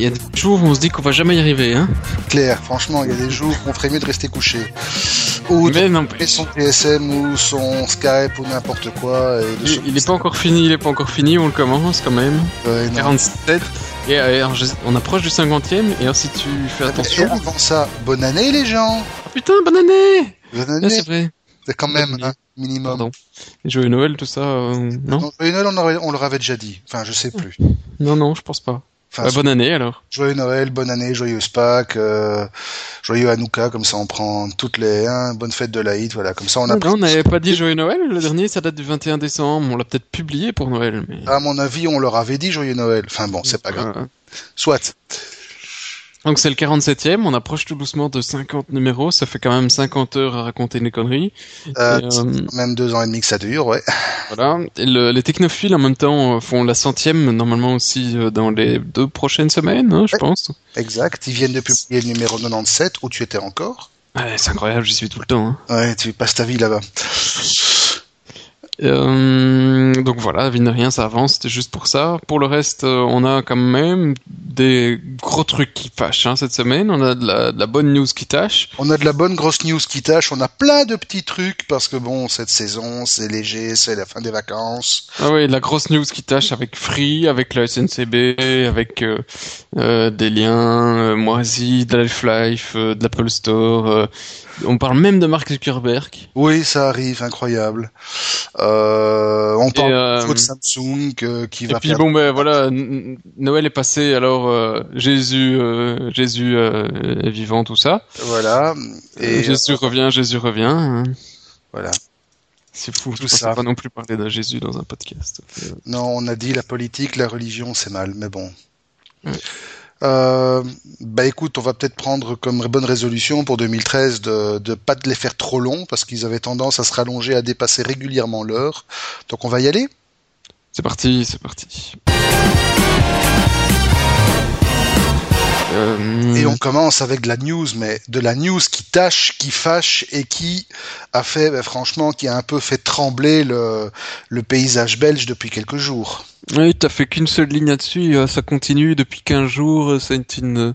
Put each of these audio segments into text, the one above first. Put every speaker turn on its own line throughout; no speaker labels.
il y a des jours où on se dit qu'on va jamais y arriver. Hein.
Claire, franchement, il y a des jours où on ferait mieux de rester couché. Ou
Mais
de
non,
mettre son TSM ou son Skype ou n'importe quoi. et de
il, il est pas encore fini, il est pas encore fini, on le commence quand même.
Ouais, non.
47. Et euh, alors, je- on approche du 50e, et alors si tu fais
Et
attention.
avant ça, bonne année les gens
Oh, putain, bonne année
Bonne année
C'est vrai.
C'est quand même un minimum.
Pardon. Noël, tout ça, euh, non?
Noël, on, on leur avait déjà dit. Enfin, je sais plus.
Non, non, je pense pas.
Enfin,
Bah, bonne année alors.
Joyeux Noël, bonne année, joyeuse Pâques, euh, joyeux Hanouka, comme ça on prend toutes les... Hein, bonne fête de l'Aïd, voilà, comme ça on a...
Non, on n'avait pas dit Joyeux Noël, le dernier ça date du 21 décembre, on l'a peut-être publié pour Noël. Mais...
À mon avis, on leur avait dit joyeux Noël. Enfin bon, c'est pas grave.
Euh,
Soit.
Donc c'est le 47e, on approche tout doucement de 50 numéros, ça fait quand même 50 heures à raconter des conneries.
Euh,
Et, euh,
même deux ans et demi que ça dure, ouais.
Voilà. Et le- les technophiles en même temps font la centième normalement aussi euh, dans les deux prochaines semaines, hein, je
Ouais.
pense.
Exact. Ils viennent de publier le numéro 97, où tu étais encore.
Ouais, c'est incroyable, j'y suis tout le temps. hein.
Ouais, tu passes ta vie là-bas.
Euh, donc voilà, vie de rien, ça avance, c'était juste pour ça. Pour le reste, euh, on a quand même des gros trucs qui fâchent hein, cette semaine. On a de la, de la bonne news qui tâche.
On a de la bonne grosse news qui tâche, on a plein de petits trucs, parce que bon, cette saison, c'est léger, c'est la fin des vacances.
Ah oui, la grosse news qui tâche avec Free, avec la SNCB, avec euh, euh, des liens moisis, de Life, de l'Apple Store. On parle même de Mark Zuckerberg.
Oui, ça arrive, incroyable. Euh, on parle
euh,
de Samsung euh, qui
Et
va
puis
perdre-
bon ben voilà, Noël est passé, alors Jésus, Jésus est vivant, tout ça.
Voilà. Et
Et Jésus revient, Jésus revient. hein.
voilà.
C'est fou, je
Tout
pensais
ça.
pas non plus parler de Jésus dans un podcast.
Non, on a dit la politique, la religion, c'est mal, mais bon.
Ouais.
Euh, bah écoute, on va peut-être prendre comme bonne résolution pour 2013 de de pas de les faire trop longs parce qu'ils avaient tendance à se rallonger, à dépasser régulièrement l'heure. Donc on va y aller?
C'est parti, c'est parti. Euh,
Et on commence avec de la news, mais de la news qui tâche, qui fâche et qui a fait, bah, franchement, qui a un peu fait trembler le, le paysage belge depuis quelques jours.
Oui, t'as fait qu'une seule ligne là-dessus, euh, ça continue depuis 15 jours, euh, c'est une,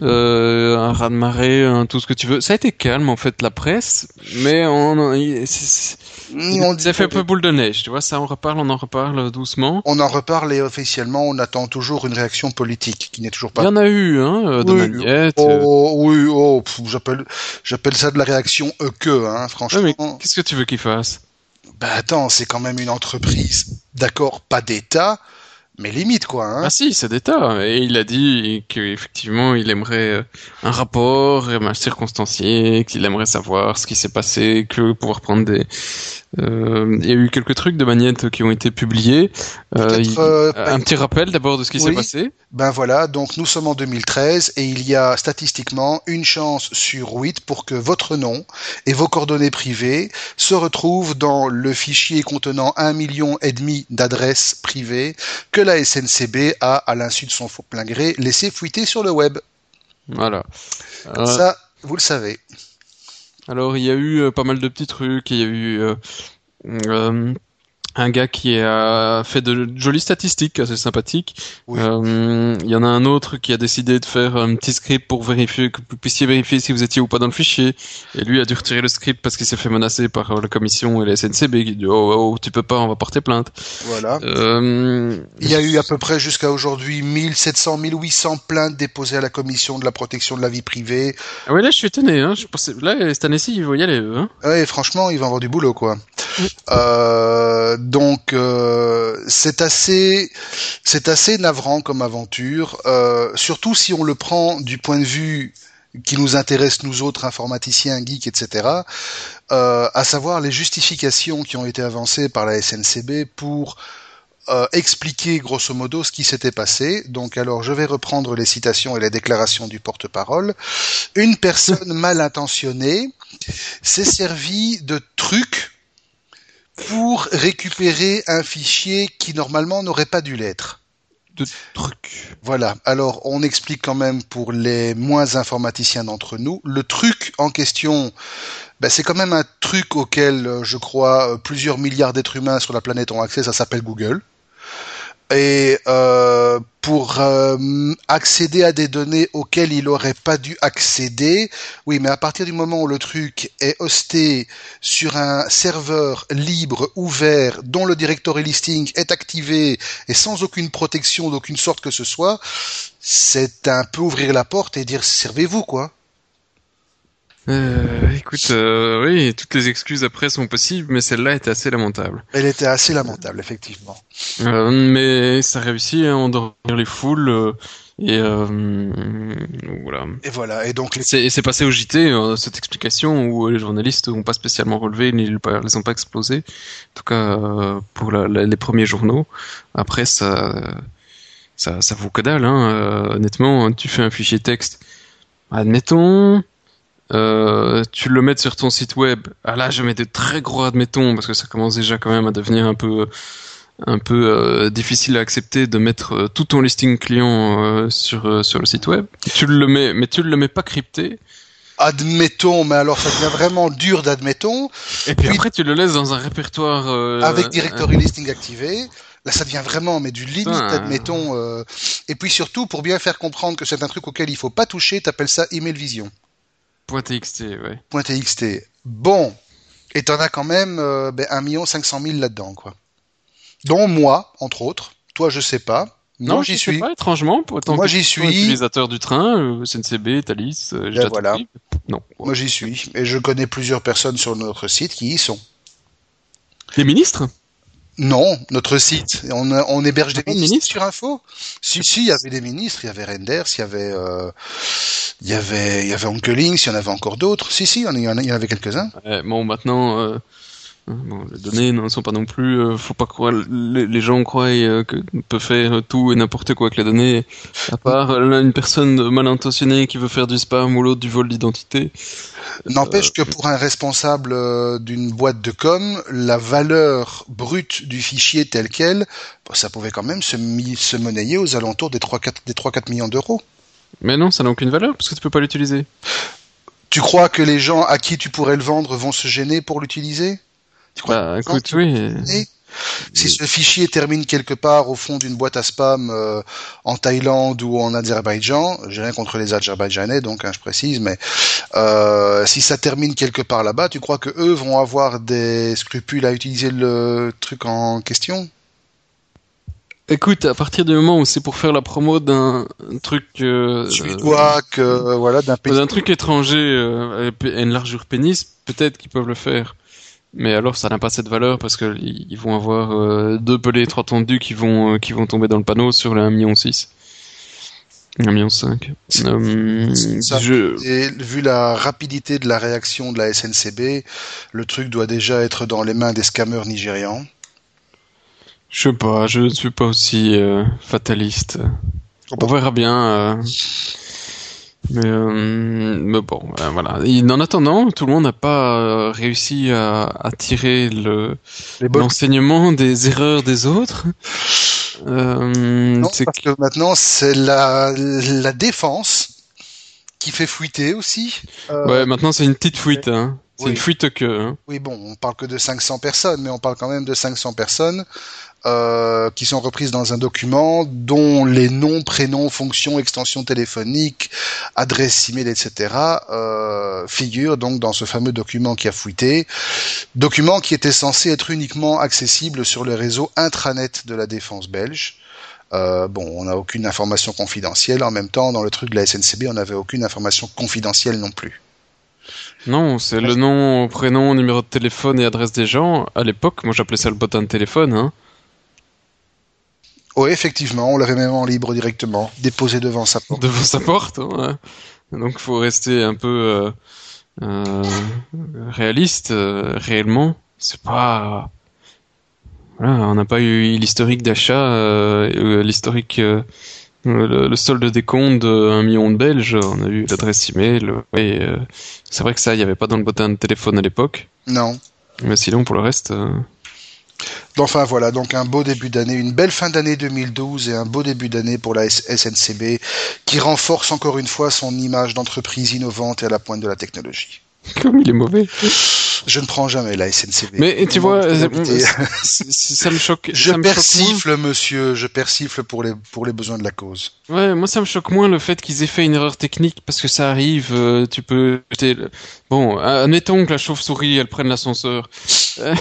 euh, un raz-de-marée, un tout ce que tu veux. Ça a été calme en fait la presse, mais on, il- ça fait un peu boule de neige, tu vois, ça on reparle, on en reparle euh, doucement.
on en reparle et officiellement, on attend toujours une réaction politique qui n'est toujours
Il
pas
y en a eu, hein, euh, de
Oui,
Magnette. euh.
Oh oui, oh, j'appelle, j'appelle ça de la réaction e que, hein, franchement.
qu'est-ce que tu veux qu'il fasse?
Bah attends, c'est quand même une entreprise, d'accord, pas d'État, mais limite quoi, hein.
Ah si, c'est d'État. Et il a dit qu'effectivement, il aimerait euh, un rapport circonstancié, qu'il aimerait savoir ce qui s'est passé, que pouvoir prendre des... Euh, il y a eu quelques trucs de Magnette qui ont été publiés. Euh,
euh,
un petit rappel d'abord de ce qui s'est passé.
Ben voilà, donc nous sommes en 2013 et il y a statistiquement une chance sur 8 pour que votre nom et vos coordonnées privées se retrouvent dans le fichier contenant un million et demi d'adresses privées que la SNCB a, à l'insu de son faux plein gré, laissé fuiter sur le web.
Voilà.
Ça, vous le savez.
Alors, il y a eu euh, pas mal de petits trucs. Il y a eu euh, euh, un gars qui a fait de jolies statistiques assez sympathiques.
Oui.
Euh, Il y en a un autre qui a décidé de faire un petit script pour vérifier que vous puissiez vérifier si vous étiez ou pas dans le fichier. Et lui a dû retirer le script parce qu'il s'est fait menacer par euh, la commission et la SNCB qui dit oh, oh tu peux pas, on va porter plainte.
Voilà.
Euh,
Il y a eu à peu près jusqu'à aujourd'hui 1700, 1800 plaintes déposées à la commission de la protection de la vie privée.
Ah ouais là je suis étonné. Hein. Je pensais là cette année-ci ils vont y aller. Hein.
Ouais, franchement, il va avoir du boulot, quoi. Euh, donc, euh, c'est assez, c'est assez navrant comme aventure, euh, surtout si on le prend du point de vue qui nous intéresse nous autres informaticiens, geeks, etc. Euh, à savoir les justifications qui ont été avancées par la SNCB pour euh, expliquer grosso modo ce qui s'était passé. Donc alors je vais reprendre les citations et les déclarations du porte-parole. Une personne mal intentionnée s'est servi de trucs pour récupérer un fichier qui normalement n'aurait pas dû l'être.
De trucs.
Voilà. Alors, on explique quand même pour les moins informaticiens d'entre nous. Le truc en question, ben, c'est quand même un truc auquel, euh, je crois, euh, plusieurs milliards d'êtres humains sur la planète ont accès. Ça s'appelle Google. Et euh, pour euh, accéder à des données auxquelles il aurait pas dû accéder, oui, mais à partir du moment où le truc est hosté sur un serveur libre, ouvert, dont le directory listing est activé et sans aucune protection d'aucune sorte que ce soit, c'est un peu ouvrir la porte et dire servez-vous quoi.
Euh, écoute, euh, oui, toutes les excuses après sont possibles, mais celle-là était assez lamentable.
Elle était assez lamentable, effectivement.
Euh, mais ça réussit à endormir les foules. Euh, et euh, voilà.
Et voilà. Et donc les...
c'est, c'est passé au JT euh, cette explication où les journalistes n'ont pas spécialement relevé, ni les ont pas explosés. En tout cas euh, pour la, la, les premiers journaux. Après ça, ça, ça vaut que dalle. Hein. Euh, honnêtement, tu fais un fichier texte. Admettons, euh, tu le mets sur ton site web. Ah là, je mets des très gros admettons parce que ça commence déjà quand même à devenir un peu un peu euh, difficile à accepter de mettre euh, tout ton listing client sur sur le site web. Tu le mets, mais tu le mets pas crypté.
Admettons, mais alors ça devient vraiment dur d'admettons.
Et puis, puis, après, tu le laisses dans un répertoire
avec directory listing activé. Là, ça devient vraiment mais du limite, admettons. Et puis surtout, pour bien faire comprendre que c'est un truc auquel il faut pas toucher, t'appelles ça email vision.
.txt, ouais.
.txt. Bon. Et t'en as quand même euh, ben, 1 500 000 là-dedans, quoi. Dont moi, entre autres. Toi, je sais pas.
Non, j'y suis. Pas, étrangement, pour
moi j'y suis.
Utilisateur du train, euh, SNCB, Thalys, euh,
ben voilà.
Non.
Moi j'y suis. Et je connais plusieurs personnes sur notre site qui y sont.
Les ministres?
Non, notre site. On, on héberge des ministres, ministres, sur Info. Si, si, il y avait des ministres, il y avait Renders, il y avait, euh, il y avait, il y avait Onkelings, il y en avait encore d'autres. Si, si, il y en, il y en avait quelques-uns.
Ouais, bon, maintenant, euh, bon, les données ne sont pas non plus, euh, faut pas croire, les, les gens croient euh, que peut faire tout et n'importe quoi avec les données, à part euh, une personne mal intentionnée qui veut faire du spam ou l'autre du vol d'identité.
N'empêche euh, que pour un responsable euh, d'une boîte de com, la valeur brute du fichier tel quel, ça pouvait quand même se, se monnayer aux alentours des 3-4 des 3-4 millions d'euros.
Mais non, ça n'a aucune valeur parce que tu peux pas l'utiliser.
Tu crois que les gens à qui tu pourrais le vendre vont se gêner pour l'utiliser?
Bah écoute, oui.
Si ce fichier termine quelque part au fond d'une boîte à spam euh, en Thaïlande ou en Azerbaïdjan, j'ai rien contre les Azerbaïdjanais, donc hein, je précise, mais euh, si ça termine quelque part là-bas, tu crois que eux vont avoir des scrupules à utiliser le truc en question?
Écoute, à partir du moment où c'est pour faire la promo d'un truc euh,
suédois, que euh, voilà, d'un
pays, d'un truc étranger euh, et une largeur pénis, peut-être qu'ils peuvent le faire. Mais alors, ça n'a pas cette valeur parce que ils vont avoir euh, deux pelés, trois tendus qui vont euh, qui vont tomber dans le panneau sur les 1 million 6. 1 million 5.
Euh, je... Et vu la rapidité de la réaction de la SNCB, le truc doit déjà être dans les mains des scammers nigérians.
Je sais pas, je ne suis pas aussi euh, fataliste. On verra bien. Mais, euh, mais bon, euh, voilà. Et en attendant, tout le monde n'a pas euh, réussi à, à tirer le l'enseignement des erreurs des autres.
Euh, non, parce que maintenant c'est la la défense qui fait fuiter aussi.
Euh... Ouais, maintenant c'est une petite fuite. Hein. C'est oui. une fuite que. Hein.
Oui, bon, on parle que de 500 personnes, mais on parle quand même de 500 personnes euh, qui sont reprises dans un document dont les noms, prénoms, fonctions, extensions téléphoniques, adresses email, etc. Euh, figurent donc dans ce fameux document qui a fuité. Document qui était censé être uniquement accessible sur le réseau intranet de la défense belge. Euh, bon, on n'a aucune information confidentielle. En même temps, dans le truc de la SNCB, on n'avait aucune information confidentielle non plus.
Non, c'est le nom, prénom, numéro de téléphone et adresse des gens. À l'époque, moi j'appelais ça le bottin de téléphone. Hein.
Oui, effectivement, on l'avait même en libre directement, déposé devant sa porte.
Devant sa porte, ouais. Donc faut rester un peu euh, euh, réaliste, euh, réellement. C'est pas... Voilà, on n'a pas eu l'historique d'achat, l'historique... Le, le, solde des comptes d'un million de Belges, on a eu l'adresse email, oui, c'est vrai que ça, il n'y avait pas dans le bottin de téléphone à l'époque.
Non.
Mais sinon, pour le reste...
Enfin voilà, donc un beau début d'année, une belle fin d'année 2012 et un beau début d'année pour la SNCB qui renforce encore une fois son image d'entreprise innovante et à la pointe de la technologie.
Comme il est mauvais.
Je ne prends jamais la SNCB.
Mais tu vois, euh, ça me choque.
Je
ça me choque moins.
persifle, monsieur, je persifle pour les, pour les besoins de la cause.
Ouais, moi ça me choque moins le fait qu'ils aient fait une erreur technique parce que ça arrive. euh, tu peux. Bon, admettons que la chauve-souris elle prenne l'ascenseur. Euh,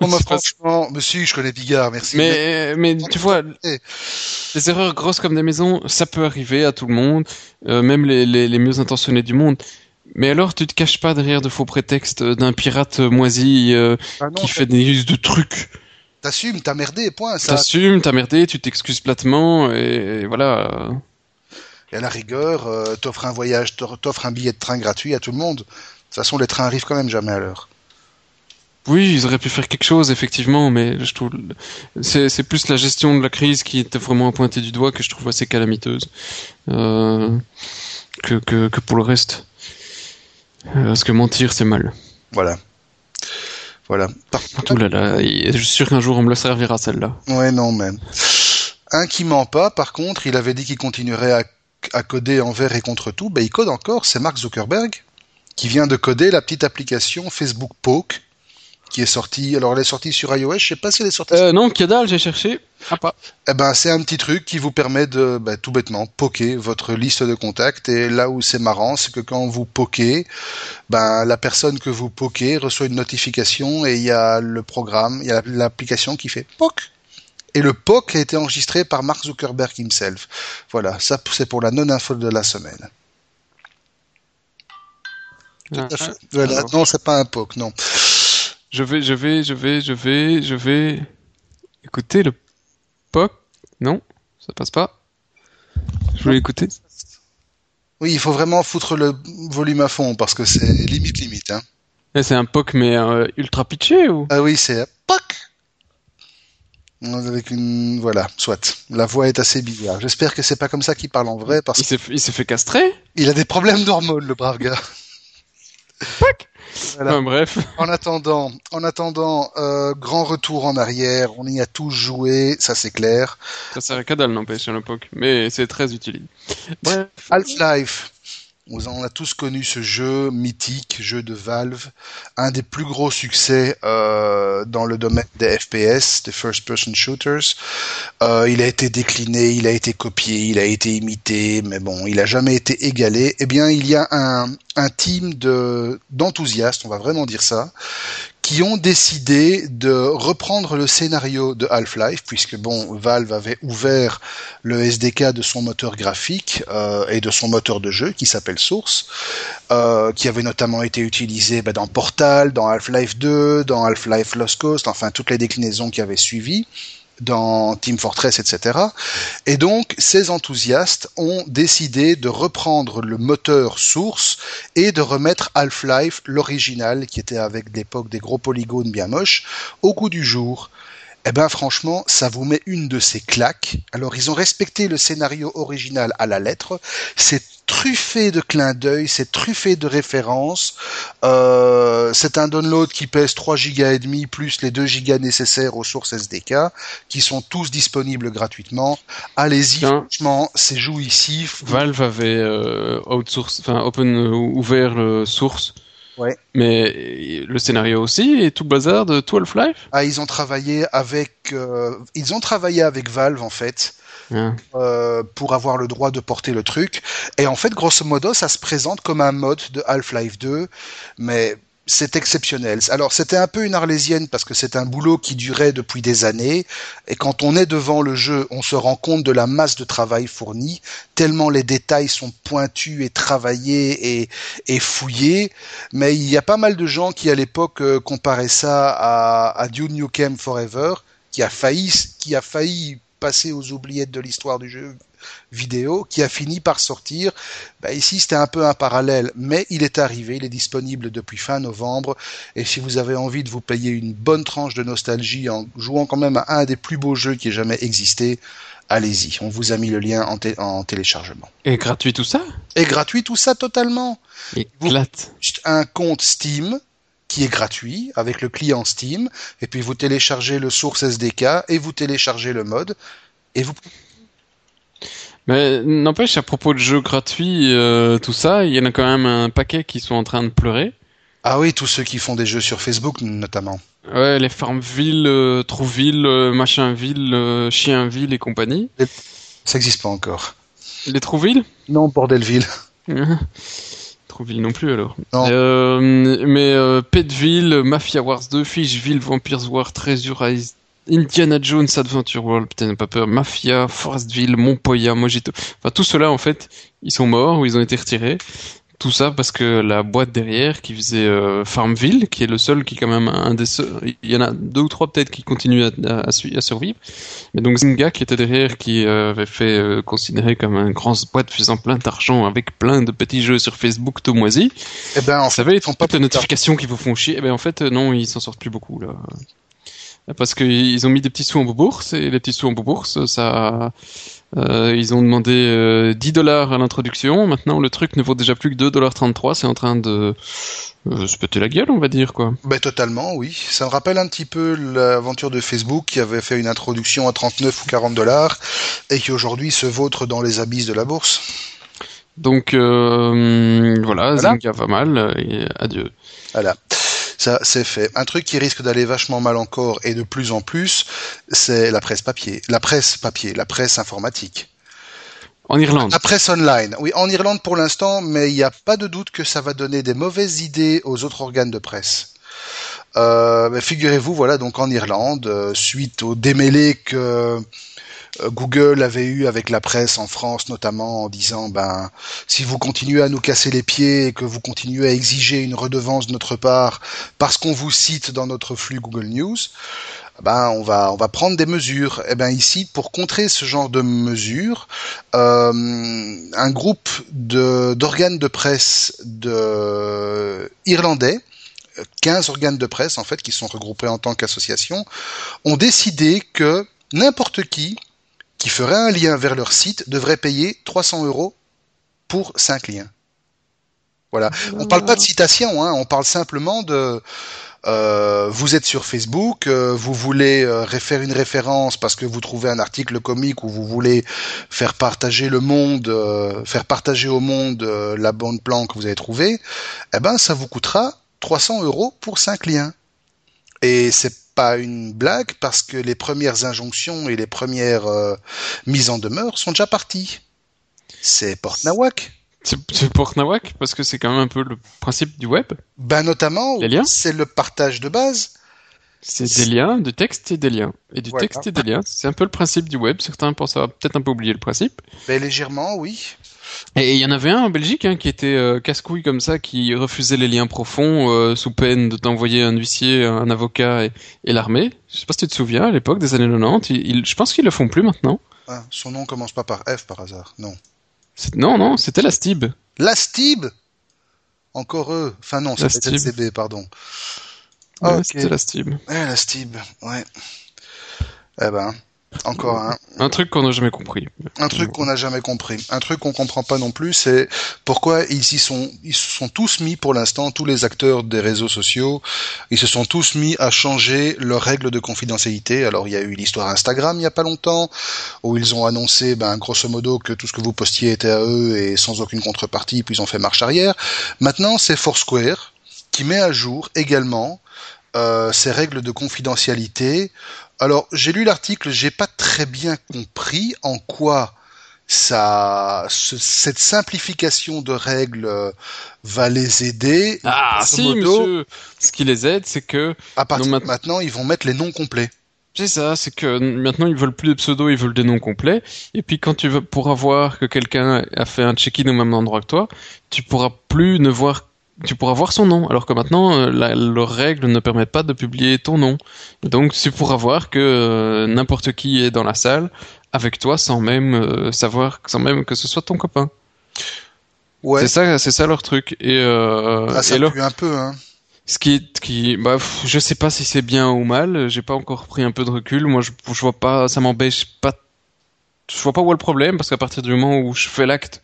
Bon, bah, franchement, monsieur, je connais Bigard, merci.
Mais, mais tu vois, les erreurs grosses comme des maisons, ça peut arriver à tout le monde, euh, même les, les, les mieux intentionnés du monde. Mais alors, tu te caches pas derrière de faux prétextes d'un pirate moisi euh,
Ah non,
qui fait des de trucs.
T'assumes, t'as merdé, point. Ça,
T'assumes, t'as merdé, tu t'excuses platement, et, et voilà.
Et à la rigueur, euh, t'offres un voyage, t'offres un billet de train gratuit à tout le monde. De toute façon, les trains arrivent quand même jamais à l'heure.
Oui, ils auraient pu faire quelque chose, effectivement, mais je trouve c'est plus la gestion de la crise qui était vraiment pointée du doigt que je trouve assez calamiteuse euh, que, que que pour le reste. Euh, Parce que mentir, c'est mal.
Voilà. Voilà. Par-
Ouh là là, et je suis sûr qu'un jour on me le servira celle-là.
Ouais, non, mais. Un qui ment pas, par contre, il avait dit qu'il continuerait à, à coder envers et contre tout. Ben, il code encore, c'est Mark Zuckerberg, qui vient de coder la petite application Facebook Poke, qui est sortie. Alors, elle est sortie sur iOS, je sais pas si elle est sortie.
Euh, non, Kiadal, j'ai cherché. Ah pas.
Eh ben, c'est un petit truc qui vous permet de, ben, tout bêtement, poker votre liste de contacts. Et là où c'est marrant, c'est que quand vous pokez, ben, la personne que vous pokez reçoit une notification et il y a le programme, il y a l'application qui fait POC. Et le POC a été enregistré par Mark Zuckerberg himself. Voilà, ça c'est pour la non-info de la semaine. Tout
Ah,
à fait.
ah,
Voilà,
alors.
non, c'est pas un POC, non.
Je vais, je vais, je vais, je vais, je vais écouter le POC. Non, ça passe pas. Je voulais écouter.
Oui, il faut vraiment foutre le volume à fond parce que c'est limite limite. Hein.
Eh, C'est un POC mais euh, ultra pitché ou?
Ah oui, c'est POC. Avec une voilà, soit. La voix est assez bizarre. J'espère que c'est pas comme ça qu'il parle en vrai parce
Il s'est, il s'est fait castrer?
Qu'il a des problèmes d'hormones, le brave gars. Voilà.
Enfin, Bref.
En attendant, en attendant, euh, grand retour en arrière. On y a tous joué, ça c'est clair.
Ça sert à dalle, n'empêche, le POC. Mais c'est très utile. Bref.
Half-Life. On a tous connu ce jeu mythique, jeu de Valve, un des plus gros succès euh, dans le domaine des FPS, des first-person shooters. Euh, il a été décliné, il a été copié, il a été imité, mais bon, il a jamais été égalé. Eh bien, il y a un, un team de d'enthousiastes, on va vraiment dire ça, qui ont décidé de reprendre le scénario de Half-Life, puisque bon, Valve avait ouvert le SDK de son moteur graphique euh, et de son moteur de jeu qui s'appelle Source, euh, qui avait notamment été utilisé bah, dans Portal, dans Half-Life 2, dans Half-Life Lost Coast, enfin toutes les déclinaisons qui avaient suivi dans Team Fortress, etc. Et donc, ces enthousiastes ont décidé de reprendre le moteur source et de remettre Half-Life, l'original, qui était avec l'époque des gros polygones bien moches, au goût du jour. Eh ben franchement, ça vous met une de ces claques. Alors ils ont respecté le scénario original à la lettre. C'est truffé de clins d'œil, c'est truffé de références. Euh, c'est un download qui pèse 3 gigas et demi plus les 2 gigas nécessaires aux sources SDK, qui sont tous disponibles gratuitement. Allez-y, franchement, c'est jouissif.
Valve avait euh, outsource, enfin open euh, ouvert le source.
Ouais.
Mais le scénario aussi et tout le bazar de tout Half-Life.
Ah, ils ont travaillé avec, ils ont travaillé avec Valve en fait.
Hein.
euh, pour avoir le droit de porter le truc. Et en fait, grosso modo, ça se présente comme un mode de Half-Life 2, mais c'est exceptionnel. Alors, c'était un peu une arlésienne parce que c'est un boulot qui durait depuis des années. Et quand on est devant le jeu, on se rend compte de la masse de travail fournie, tellement les détails sont pointus et travaillés et, fouillés. Mais il y a pas mal de gens qui, à l'époque, euh, comparaient ça à, à Dune Nukem Forever, qui a failli, qui a failli passer aux oubliettes de l'histoire du jeu vidéo, qui a fini par sortir. Bah, ici, c'était un peu un parallèle, mais il est arrivé, il est disponible depuis fin novembre. Et si vous avez envie de vous payer une bonne tranche de nostalgie en jouant quand même à un des plus beaux jeux qui ait jamais existé, allez-y. On vous a mis le lien en, té- en téléchargement.
Et gratuit tout ça?
Et gratuit tout ça totalement.
Éclate.
Juste un compte Steam qui est gratuit avec le client Steam, et puis vous téléchargez le source SDK et vous téléchargez le mode, et vous
Mais n'empêche, à propos de jeux gratuits, euh, tout ça, il y en a quand même un paquet qui sont en train de pleurer.
Ah oui, tous ceux qui font des jeux sur Facebook notamment.
Ouais, les Farmville, euh, Trouville, euh, Machinville, Chienville et compagnie.
Ça n'existe pas encore.
Les Trouville?
Non, Bordelville.
Trouville non plus alors.
Non.
Euh, mais euh, Petville, Mafia Wars 2, Fishville, Vampires War, Treasure Island, Indiana Jones Adventure World, putain, pas peur, Mafia, Forestville, Montpoya, Mojito. Enfin, tout cela, en fait, ils sont morts ou ils ont été retirés. Tout ça parce que la boîte derrière qui faisait euh, Farmville, qui est le seul qui est quand même un des seuls, il y en a deux ou trois peut-être qui continuent à, à, à, survivre. Mais donc Zynga qui était derrière, qui euh, avait fait euh, considérer comme une grande boîte faisant plein d'argent avec plein de petits jeux sur Facebook tout moisi.
Eh ben, en
Vous savez, ils font pas de notifications qui vous font chier. Eh ben en fait, non, ils s'en sortent plus beaucoup là. Parce qu'ils ont mis des petits sous en bourse et les petits sous en bourse, ça, euh, ils ont demandé euh, 10 dollars à l'introduction. Maintenant, le truc ne vaut déjà plus que 2 dollars 33. C'est en train de euh, se péter la gueule, on va dire quoi.
Ben totalement, oui. Ça me rappelle un petit peu l'aventure de Facebook qui avait fait une introduction à 39 ou 40 dollars et qui aujourd'hui se vautre dans les abysses de la bourse.
Donc euh, voilà, voilà, Zynga va mal et adieu.
Voilà. Ça, c'est fait. Un truc qui risque d'aller vachement mal encore et de plus en plus, c'est la presse papier. La presse papier, la presse informatique.
En Irlande.
La presse online. Oui, en Irlande pour l'instant, mais il n'y a pas de doute que ça va donner des mauvaises idées aux autres organes de presse. Euh, Figurez-vous, voilà, donc en Irlande, euh, suite au démêlé que Google avait eu avec la presse en France notamment en disant ben si vous continuez à nous casser les pieds et que vous continuez à exiger une redevance de notre part parce qu'on vous cite dans notre flux Google News ben on va on va prendre des mesures. Et ben ici pour contrer ce genre de mesures euh, un groupe de d'organes de presse irlandais 15 organes de presse en fait qui sont regroupés en tant qu'association ont décidé que n'importe qui qui ferait un lien vers leur site devrait payer 300 euros pour 5 liens. Voilà. On ne parle pas de citation, hein, on parle simplement de euh, vous êtes sur Facebook, euh, vous voulez euh, faire une référence parce que vous trouvez un article comique ou vous voulez faire partager le monde, euh, faire partager au monde euh, la bonne plan que vous avez trouvée, eh ben ça vous coûtera 300 euros pour 5 liens. Et c'est pas une blague parce que les premières injonctions et les premières euh, mises en demeure sont déjà parties. C'est Port Nawak.
C'est Port Nawak parce que c'est quand même un peu le principe du web.
Ben notamment, c'est le partage de base.
C'est des liens, du texte et des liens. Et du voilà. texte et des liens. C'est un peu le principe du web. Certains pensent avoir peut-être un peu oublié le principe.
Ben légèrement, oui.
Et il y en avait un en Belgique hein, qui était euh, casse-couille comme ça, qui refusait les liens profonds euh, sous peine de t'envoyer un huissier, un avocat et, et l'armée. Je sais pas si tu te souviens, à l'époque des années 90, il, il, je pense qu'ils le font plus maintenant.
Ah, son nom commence pas par F par hasard, non.
Non, non, c'était la Stib.
La Stib? Encore eux Enfin non, c'était le CB, pardon.
Ouais, okay. C'était la Stib.
Ouais, la Stib, ouais. Eh ben, encore un.
Un truc qu'on n'a jamais compris.
Un truc qu'on n'a jamais compris. Un truc qu'on comprend pas non plus, c'est pourquoi ils y sont, ils se sont tous mis pour l'instant, tous les acteurs des réseaux sociaux, ils se sont tous mis à changer leurs règles de confidentialité. Alors il y a eu l'histoire Instagram il y a pas longtemps, où ils ont annoncé, ben grosso modo, que tout ce que vous postiez était à eux et sans aucune contrepartie, puis ils ont fait marche arrière. Maintenant c'est Foursquare qui met à jour également euh, ces règles de confidentialité alors, j'ai lu l'article, j'ai pas très bien compris en quoi ça, ce, cette simplification de règles va les aider.
Ah, si, modo, monsieur. Ce qui les aide, c'est que.
À partir de maintenant, ils vont mettre les noms complets.
C'est ça, c'est que maintenant ils veulent plus de pseudo, ils veulent des noms complets. Et puis quand tu veux pourras voir que quelqu'un a fait un check-in au même endroit que toi, tu pourras plus ne voir tu pourras voir son nom, alors que maintenant, euh, la, leurs règles ne permettent pas de publier ton nom. Donc, tu pourras voir que euh, n'importe qui est dans la salle avec toi sans même euh, savoir, sans même que ce soit ton copain.
Ouais.
C'est ça, c'est ça leur truc. Et, euh,
ah, ça
et
leur... un peu, hein.
Ce qui, qui, bah, je sais pas si c'est bien ou mal. J'ai pas encore pris un peu de recul. Moi, je, je vois pas, ça m'empêche pas. Je vois pas où est le problème parce qu'à partir du moment où je fais l'acte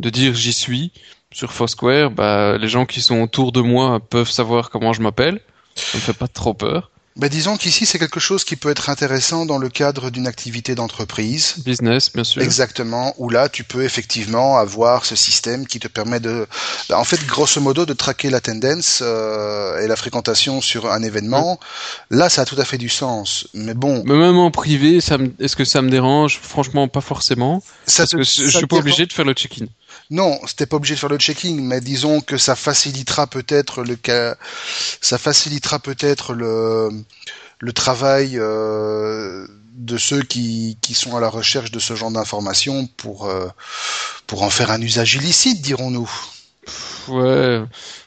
de dire j'y suis, sur Foursquare, bah, les gens qui sont autour de moi peuvent savoir comment je m'appelle. Ça me fait pas trop peur.
bah, disons qu'ici c'est quelque chose qui peut être intéressant dans le cadre d'une activité d'entreprise.
Business, bien sûr.
Exactement, où là tu peux effectivement avoir ce système qui te permet de, bah, en fait, grosso modo, de traquer la tendance euh, et la fréquentation sur un événement. Là, ça a tout à fait du sens. Mais bon.
Mais même en privé, ça me... est-ce que ça me dérange? Franchement, pas forcément.
Ça
parce que je suis pas obligé de faire le check-in.
Non, c'était pas obligé de faire le checking, mais disons que ça facilitera peut-être le ça facilitera peut-être le travail euh, de ceux qui, qui sont à la recherche de ce genre d'informations pour euh, pour en faire un usage illicite, dirons-nous.
Ouais.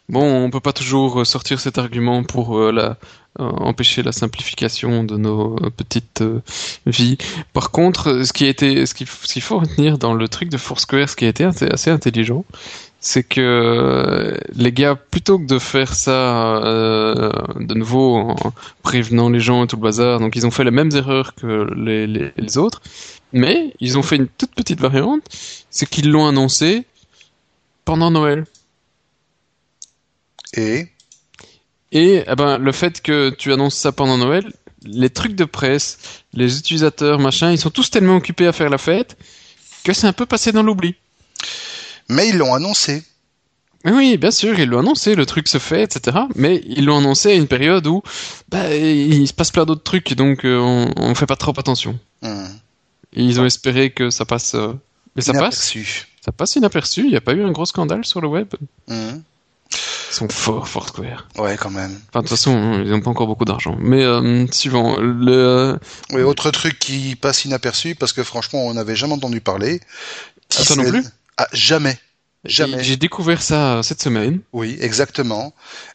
Bon, on peut pas toujours sortir cet argument pour euh, la euh, empêcher la simplification de nos petites euh, vies. Par contre, ce qui été, ce qu'il faut retenir dans le truc de Foursquare, ce qui a été assez intelligent, c'est que les gars, plutôt que de faire ça euh, de nouveau en prévenant les gens et tout le bazar, donc ils ont fait les mêmes erreurs que les, les autres, mais ils ont fait une toute petite variante, c'est qu'ils l'ont annoncé pendant Noël.
Et
et eh ben, le fait que tu annonces ça pendant Noël, les trucs de presse, les utilisateurs, machin, ils sont tous tellement occupés à faire la fête que c'est un peu passé dans l'oubli.
Mais ils l'ont annoncé.
Oui, bien sûr, ils l'ont annoncé, le truc se fait, etc. Mais ils l'ont annoncé à une période où bah, il se passe plein d'autres trucs, donc euh, on, on fait pas trop attention.
Hmm.
ils ont espéré que ça passe. Euh, mais ça passe. Ça passe inaperçu. Il n'y a pas eu un gros scandale sur le web.
Hmm.
Ils sont forts, Foursquare.
Ouais, quand même.
Enfin, de toute façon, ils n'ont pas encore beaucoup d'argent. Mais euh, suivant, le...
Oui, autre truc qui passe inaperçu, parce que franchement, on n'avait jamais entendu parler.
Ah, toi non plus?
Ah, Jamais. Jamais.
J'ai découvert ça cette semaine.
Oui, exactement.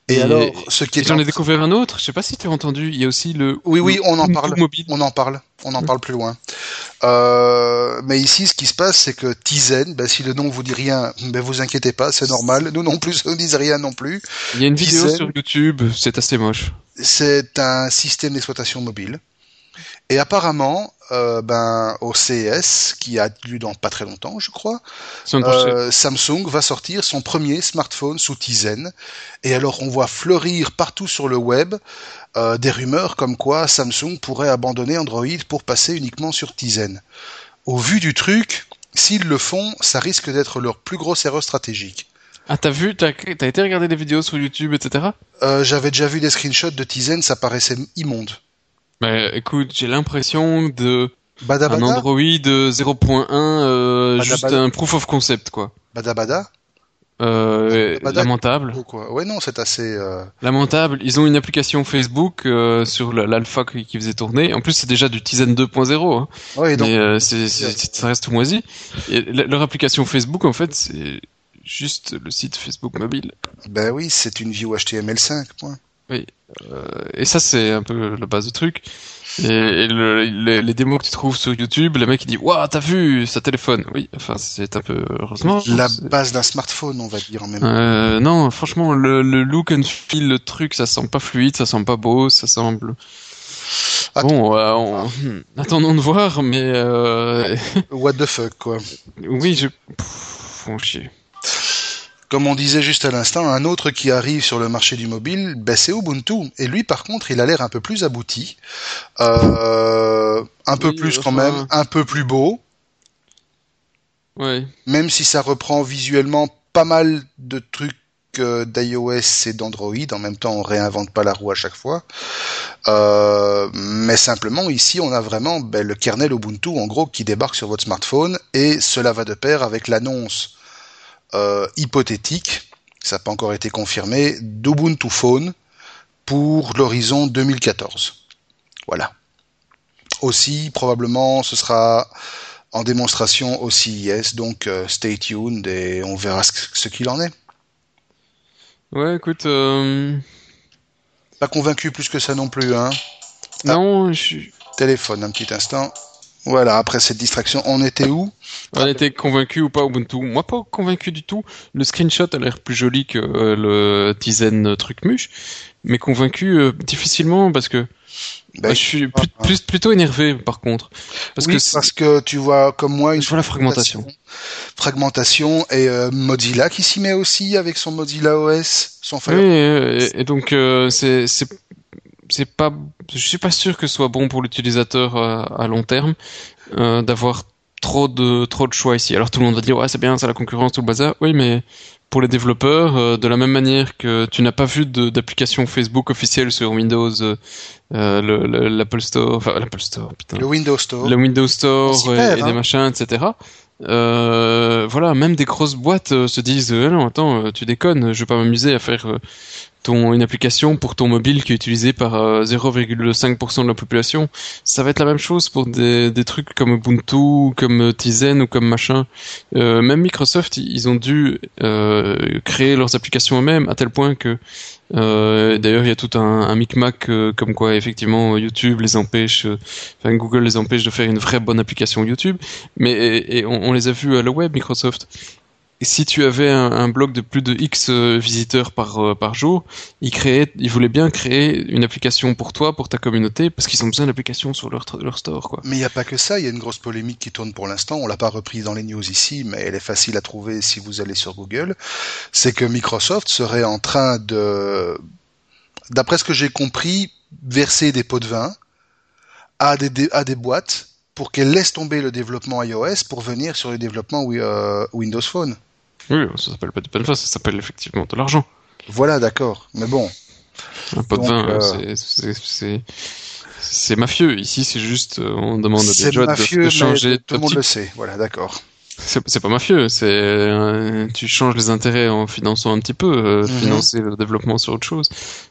Et, alors, ce qui est
j'en ai découvert un autre. Je sais pas si tu as entendu. Il y a aussi le.
Oui, oui, on en parle. Mobile. On en parle. On en parle plus loin. Euh, mais ici, ce qui se passe, c'est que Tizen, ben, si le nom vous dit rien, ben vous inquiétez pas, c'est normal. Nous non plus, ça nous dit rien non plus.
Il y a une vidéo sur YouTube. C'est assez moche.
C'est un système d'exploitation mobile. Et apparemment, euh, ben, au CES, qui a lieu dans pas très longtemps, je crois, euh, Samsung va sortir son premier smartphone sous Tizen. Et alors, on voit fleurir partout sur le web euh, des rumeurs comme quoi Samsung pourrait abandonner Android pour passer uniquement sur Tizen. Au vu du truc, s'ils le font, ça risque d'être leur plus grosse erreur stratégique.
Ah, t'as vu, t'as as été regarder des vidéos sur YouTube, etc.
J'avais déjà vu des screenshots de Tizen, ça paraissait immonde.
Mais écoute, j'ai l'impression de un Android 0.1, euh, juste un proof of concept quoi.
Bada bada.
Euh, lamentable.
Quoi? Ouais non, c'est assez. Euh...
Lamentable. Ils ont une application Facebook euh, sur l'alpha qui, qui, faisait tourner. En plus, c'est déjà du Tizen 2.0. Hein.
Ouais, donc...
Mais euh, c'est, ça reste moisi. Et leur application Facebook, en fait, c'est juste le site Facebook mobile.
Ben oui, c'est une view HTML5. Point.
Oui. Euh, et ça, c'est un peu la base du truc. Et, le, les, démos que tu trouves sur YouTube, le mec il dit Waouh, t'as vu ça téléphone? Oui, enfin, c'est un peu. Heureusement.
La base d'un smartphone, on va dire en même temps.
Euh, non, franchement, le, le, look and feel, le truc, ça sent pas fluide, ça sent pas beau, ça semble. Bon, euh, on... Hmm, attendons de voir, mais. Euh...
What the fuck, quoi.
Oui, je. Pff, chier.
Comme on disait juste à l'instant, un autre qui arrive sur le marché du mobile, ben c'est Ubuntu. Et lui, par contre, il a l'air un peu plus abouti, euh, un peu plus quand même, un peu plus beau.
Ouais.
Même si ça reprend visuellement pas mal de trucs d'iOS et d'Android. En même temps, on réinvente pas la roue à chaque fois. Euh, mais simplement, ici, on a vraiment ben, le kernel Ubuntu, en gros, qui débarque sur votre smartphone. Et cela va de pair avec l'annonce euh, hypothétique, ça n'a pas encore été confirmé, d'Ubuntu Phone pour l'horizon 2014. Voilà. Aussi, probablement, ce sera en démonstration au CES, donc euh, stay tuned et on verra ce, qu'il en est.
Ouais, écoute. Euh,
pas convaincu plus que ça non plus, hein.
Non, je suis.
Téléphone, un petit instant. Voilà, après cette distraction, on était où?
On était convaincu ou pas Ubuntu? Moi, pas convaincu du tout. Le screenshot a l'air plus joli que euh, le Tizen truc muche, mais convaincu euh, difficilement parce que ben, je suis plus, plutôt énervé par contre.
Parce que parce que tu vois comme moi
une je vois la fragmentation.
Fragmentation et euh, Mozilla qui s'y met aussi avec son Mozilla OS, son
Oui, et, et donc c'est c'est pas, je suis pas sûr que ce soit bon pour l'utilisateur euh, à long terme euh, d'avoir trop de trop de choix ici. Alors tout le monde va dire ouais c'est bien, c'est la concurrence tout le bazar. Oui, mais pour les développeurs, euh, de la même manière que tu n'as pas vu d'application Facebook officielle sur Windows, euh, l'Apple Store, enfin l'Apple Store, putain.
Le Windows Store.
Le Windows Store et, des hein. machins, etc. Euh, voilà, même des grosses boîtes euh, se disent non attends, tu déconnes, je vais pas m'amuser à faire ton, une application pour ton mobile qui est utilisé par 0,5% euh, de la population, ça va être la même chose pour des, des trucs comme Ubuntu, comme Tizen ou comme machin. Euh, même Microsoft, ils ont dû euh, créer leurs applications eux-mêmes à tel point que euh, D'ailleurs, il y a tout un, un micmac euh, comme quoi effectivement YouTube les empêche, enfin Google les empêche de faire une vraie bonne application YouTube. Mais on, on, les a vus à la web Microsoft si tu avais un, blog de plus de X euh, visiteurs par, euh, par jour, ils, créaient, ils voulaient bien créer une application pour toi, pour ta communauté, parce qu'ils ont besoin d'applications sur leur, store. Quoi.
Mais il n'y a pas que ça, il y a une grosse polémique qui tourne pour l'instant, on l'a pas reprise dans les news ici, mais elle est facile à trouver si vous allez sur Google, c'est que Microsoft serait en train de, d'après ce que j'ai compris, verser des pots de vin à des, à des boîtes pour qu'elles laissent tomber le développement iOS pour venir sur le développement euh, Windows Phone.
Oui, ça s'appelle pas du pain ça s'appelle effectivement de l'argent.
Voilà, d'accord. Mais bon.
Un pot de vin, euh, c'est c'est mafieux. Ici, c'est juste, euh, on demande à des gens de, changer.
Tout le monde le sait. Voilà, d'accord.
C'est pas mafieux, c'est euh, tu changes les intérêts en finançant un petit peu, euh, mhm. financer le développement sur autre chose.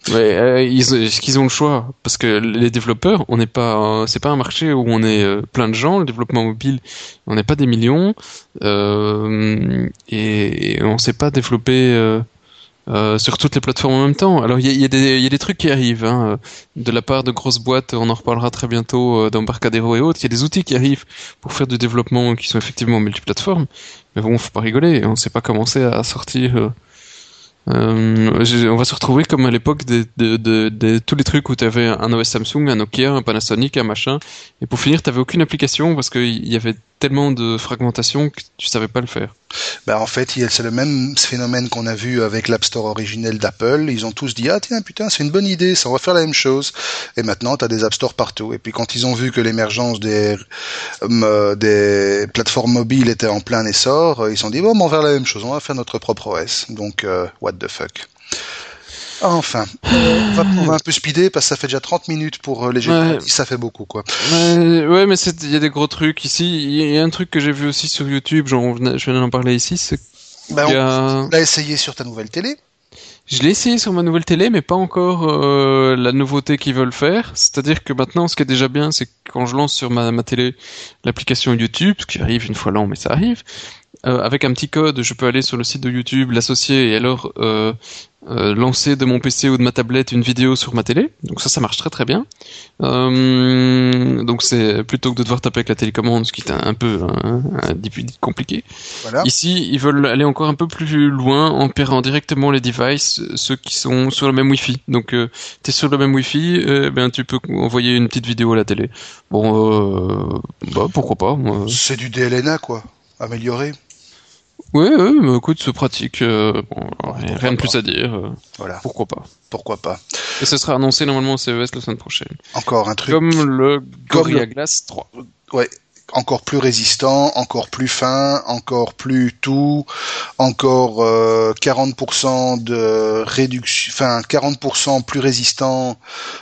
Mais euh, ils, qu'ils ont le choix parce que les développeurs, on n'est pas, c'est pas un marché où on est plein de gens. Le développement mobile, on n'est pas des millions et, et, on sait pas développer euh, sur toutes les plateformes en même temps. Alors il y y, y a, des trucs qui arrivent hein, de la part de grosses boîtes, on en reparlera très bientôt euh, d'Embarcadero et autres. Il y a des outils qui arrivent pour faire du développement qui sont effectivement multiplateformes. Mais bon, faut pas rigoler, on sait pas commencer à sortir euh, euh, on va se retrouver comme à l'époque de, de, de, de, tous les trucs où tu avais un OS Samsung, un Nokia, un Panasonic, un machin, et pour finir, tu avais aucune application parce qu'il y avait tellement de fragmentation que tu savais pas le faire.
Bah en fait, c'est le même phénomène qu'on a vu avec l'App Store originel d'Apple. Ils ont tous dit ah tiens putain c'est une bonne idée, ça va faire la même chose. Et maintenant tu as des App Store partout. Et puis quand ils ont vu que l'émergence des euh, plateformes mobiles était en plein essor, ils se sont dit bon on va faire la même chose, on va faire notre propre OS. Donc euh, what the fuck. Enfin, on va, on va, un peu speeder parce que ça fait déjà 30 minutes pour euh, les jeux. Ça fait beaucoup, quoi.
Ouais, mais il y a des gros trucs ici. Il y a un truc que j'ai vu aussi sur YouTube, genre, je viens d'en parler ici, c'est
bah, on l'a essayé sur ta nouvelle télé.
Je l'ai essayé sur ma nouvelle télé, mais pas encore euh, la nouveauté qu'ils veulent faire. C'est-à-dire que maintenant, ce qui est déjà bien, c'est que quand je lance sur ma, ma télé l'application YouTube, ce qui arrive une fois l'an, mais ça arrive, euh, avec un petit code, je peux aller sur le site de YouTube, l'associer et alors euh, euh, lancer de mon PC ou de ma tablette une vidéo sur ma télé. Donc ça, ça marche très très bien. Donc c'est plutôt que de devoir taper avec la télécommande, ce qui est un, peu hein, compliqué. Voilà. Ici, ils veulent aller encore un peu plus loin en pairant directement les devices, ceux qui sont sur le même Wi-Fi. Donc tu es sur le même Wi-Fi, euh, ben tu peux envoyer une petite vidéo à la télé. Bon, bah pourquoi pas.
C'est du DLNA quoi, amélioré.
Oui, oui, mais écoute, c'est pratique. Euh, rien de plus à dire. Euh, voilà. Pourquoi pas
Pourquoi pas
Et ce sera annoncé normalement au CES la semaine prochaine.
Encore un truc.
Comme le Gorilla Glass 3.
Ouais, encore plus résistant, encore plus fin, encore plus tout, encore euh, 40% de réduction, enfin 40% plus résistant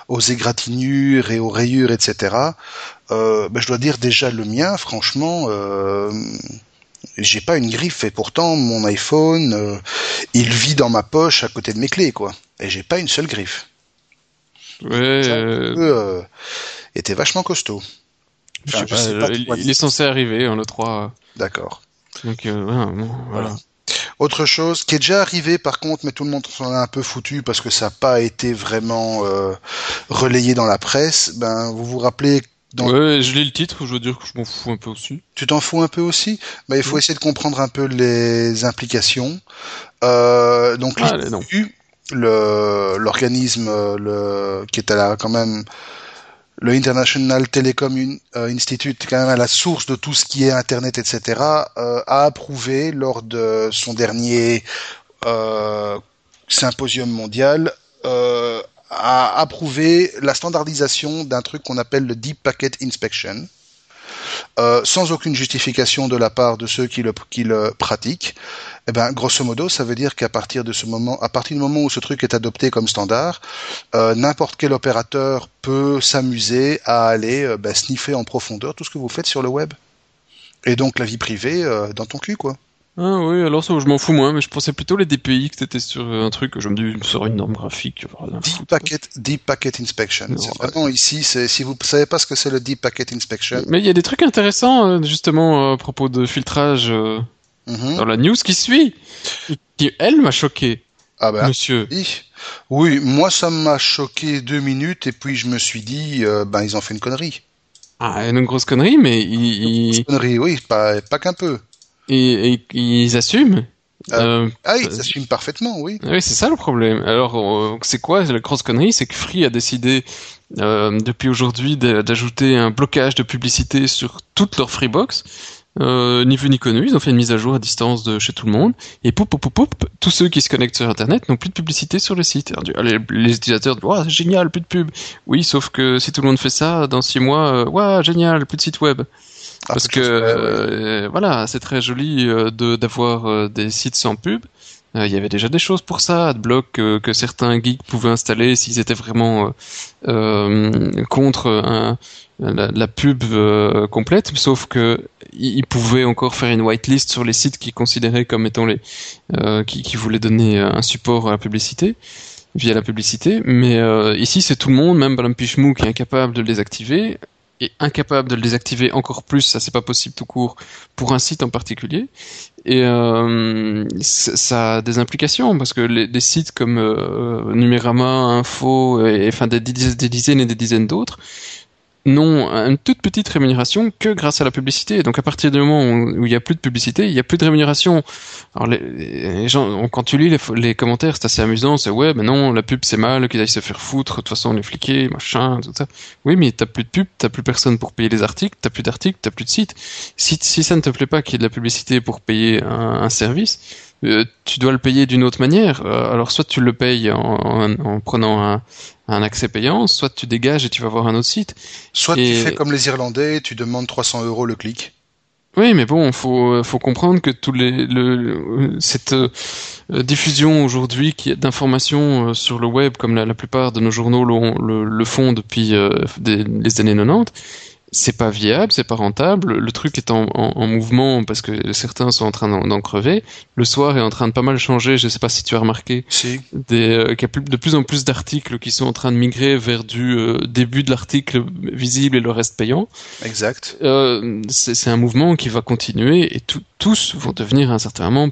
aux égratignures et aux rayures, etc. Euh, ben, je dois dire déjà le mien, franchement, euh, j'ai pas une griffe et pourtant mon iPhone euh, il vit dans ma poche à côté de mes clés quoi et j'ai pas une seule griffe.
Ouais. Euh... euh
était vachement costaud.
Enfin, je sais pas, il, est censé arriver hein, le 3.
D'accord.
Donc euh, voilà. voilà.
Autre chose qui est déjà arrivé par contre, mais tout le monde s'en a un peu foutu parce que ça n'a pas été vraiment euh, relayé dans la presse. Ben, vous vous rappelez
Ouais, je lis le titre, je veux dire que je m'en fous un peu aussi.
Tu t'en fous un peu aussi? Bah, Il faut essayer de comprendre un peu les implications. Euh, donc ah, le l'organisme le, qui est à la, quand même le International Telecom euh, Institute, quand même à la source de tout ce qui est Internet, etc., euh, a approuvé lors de son dernier euh, symposium mondial a approuvé la standardisation d'un truc qu'on appelle le Deep Packet Inspection. Euh, sans aucune justification de la part de ceux qui le, pratiquent, eh ben, grosso modo, ça veut dire qu'à partir de ce moment, à partir du moment où ce truc est adopté comme standard, euh, n'importe quel opérateur peut s'amuser à aller euh, ben, sniffer en profondeur tout ce que vous faites sur le web. Et donc la vie privée dans ton cul, quoi.
Ah oui, alors ça, je m'en fous moins, mais je pensais plutôt les DPI que c'était sur un truc je me dis sur une norme graphique.
Deep Packet, Deep Packet Inspection. C'est vraiment ici, si vous savez pas ce que c'est le Deep Packet Inspection.
Mais il y a des trucs intéressants, euh, justement, à propos de filtrage euh,
Mhm.
dans la news qui suit, qui, elle, m'a choqué,
Ah ben,
monsieur.
oui. Oui, moi ça m'a choqué deux minutes et puis je me suis dit, euh, ben ils ont fait une connerie.
Ah, une grosse connerie, mais ils, ils,
Connerie, oui, pas, pas qu'un peu.
Ils, ils- ils assument. Euh,
Ah, ils s'assument parfaitement, oui.
Oui, c'est ça le problème. Alors, euh, c'est quoi la grosse connerie? C'est que Free a décidé euh, depuis aujourd'hui d'a- d'ajouter un blocage de publicité sur toute leur Freebox. Euh, ni vu ni connu, ils ont fait une mise à jour à distance de chez tout le monde. Et poup, poup, poup, poup, tous ceux qui se connectent sur Internet n'ont plus de publicité sur le site. Alors, les, les utilisateurs disent, c'est génial, plus de pub. Oui, sauf que si tout le monde fait ça, dans six mois, euh, génial, plus de site web.
Ah,
Parce que
ouais.
euh, voilà, c'est très joli euh, de d'avoir euh, des sites sans pub. Euh, Il y avait déjà des choses pour ça, AdBlock euh, que certains geeks pouvaient installer s'ils étaient vraiment contre un- la, la pub euh, complète, sauf que ils pouvaient encore faire une whitelist sur les sites qu'ils considéraient comme étant les euh, qui, qui voulaient donner un support à la publicité via la publicité. Mais euh, ici, c'est tout le monde, même Balampichmou, qui est incapable de le désactiver et incapable de le désactiver encore plus, ça c'est pas possible tout court pour un site en particulier. Et euh, ça a des implications parce que les, des sites comme euh, Numérama, Info, et, enfin des dizaines et des dizaines d'autres n'ont une toute petite rémunération que grâce à la publicité. Donc à partir du moment où il y a plus de publicité, il y a plus de rémunération. Alors les, gens, quand tu lis les, commentaires, c'est assez amusant. C'est ouais, mais non, la pub c'est mal, qu'ils aillent se faire foutre. De toute façon, on est fliqués, machin, tout ça. Oui, mais t'as plus de pub, t'as plus personne pour payer les articles, t'as plus d'articles, t'as plus de sites. Si, si ça ne te plaît pas qu'il y ait de la publicité pour payer un, un service, euh, tu dois le payer d'une autre manière. Euh, alors soit tu le payes en, en, en prenant un, un accès payant, soit tu dégages et tu vas voir un autre site.
Soit
Et-
tu fais comme les Irlandais, tu demandes 300 euros le clic.
Oui, mais bon, faut faut comprendre que tous les le, cette euh, diffusion aujourd'hui qui d'informations euh, sur le web, comme la, la plupart de nos journaux le, le font depuis euh, des- les années 90, c'est pas viable, c'est pas rentable. Le truc est en, en, en mouvement parce que certains sont en train d'en crever. Le soir est en train de pas mal changer. Je sais pas si tu as remarqué
Si.
des, euh, qu'il y a de plus en plus d'articles qui sont en train de migrer vers du euh, début de l'article visible et le reste payant.
Exact.
Euh, c'est un mouvement qui va continuer et tout- tous vont devenir à un certain moment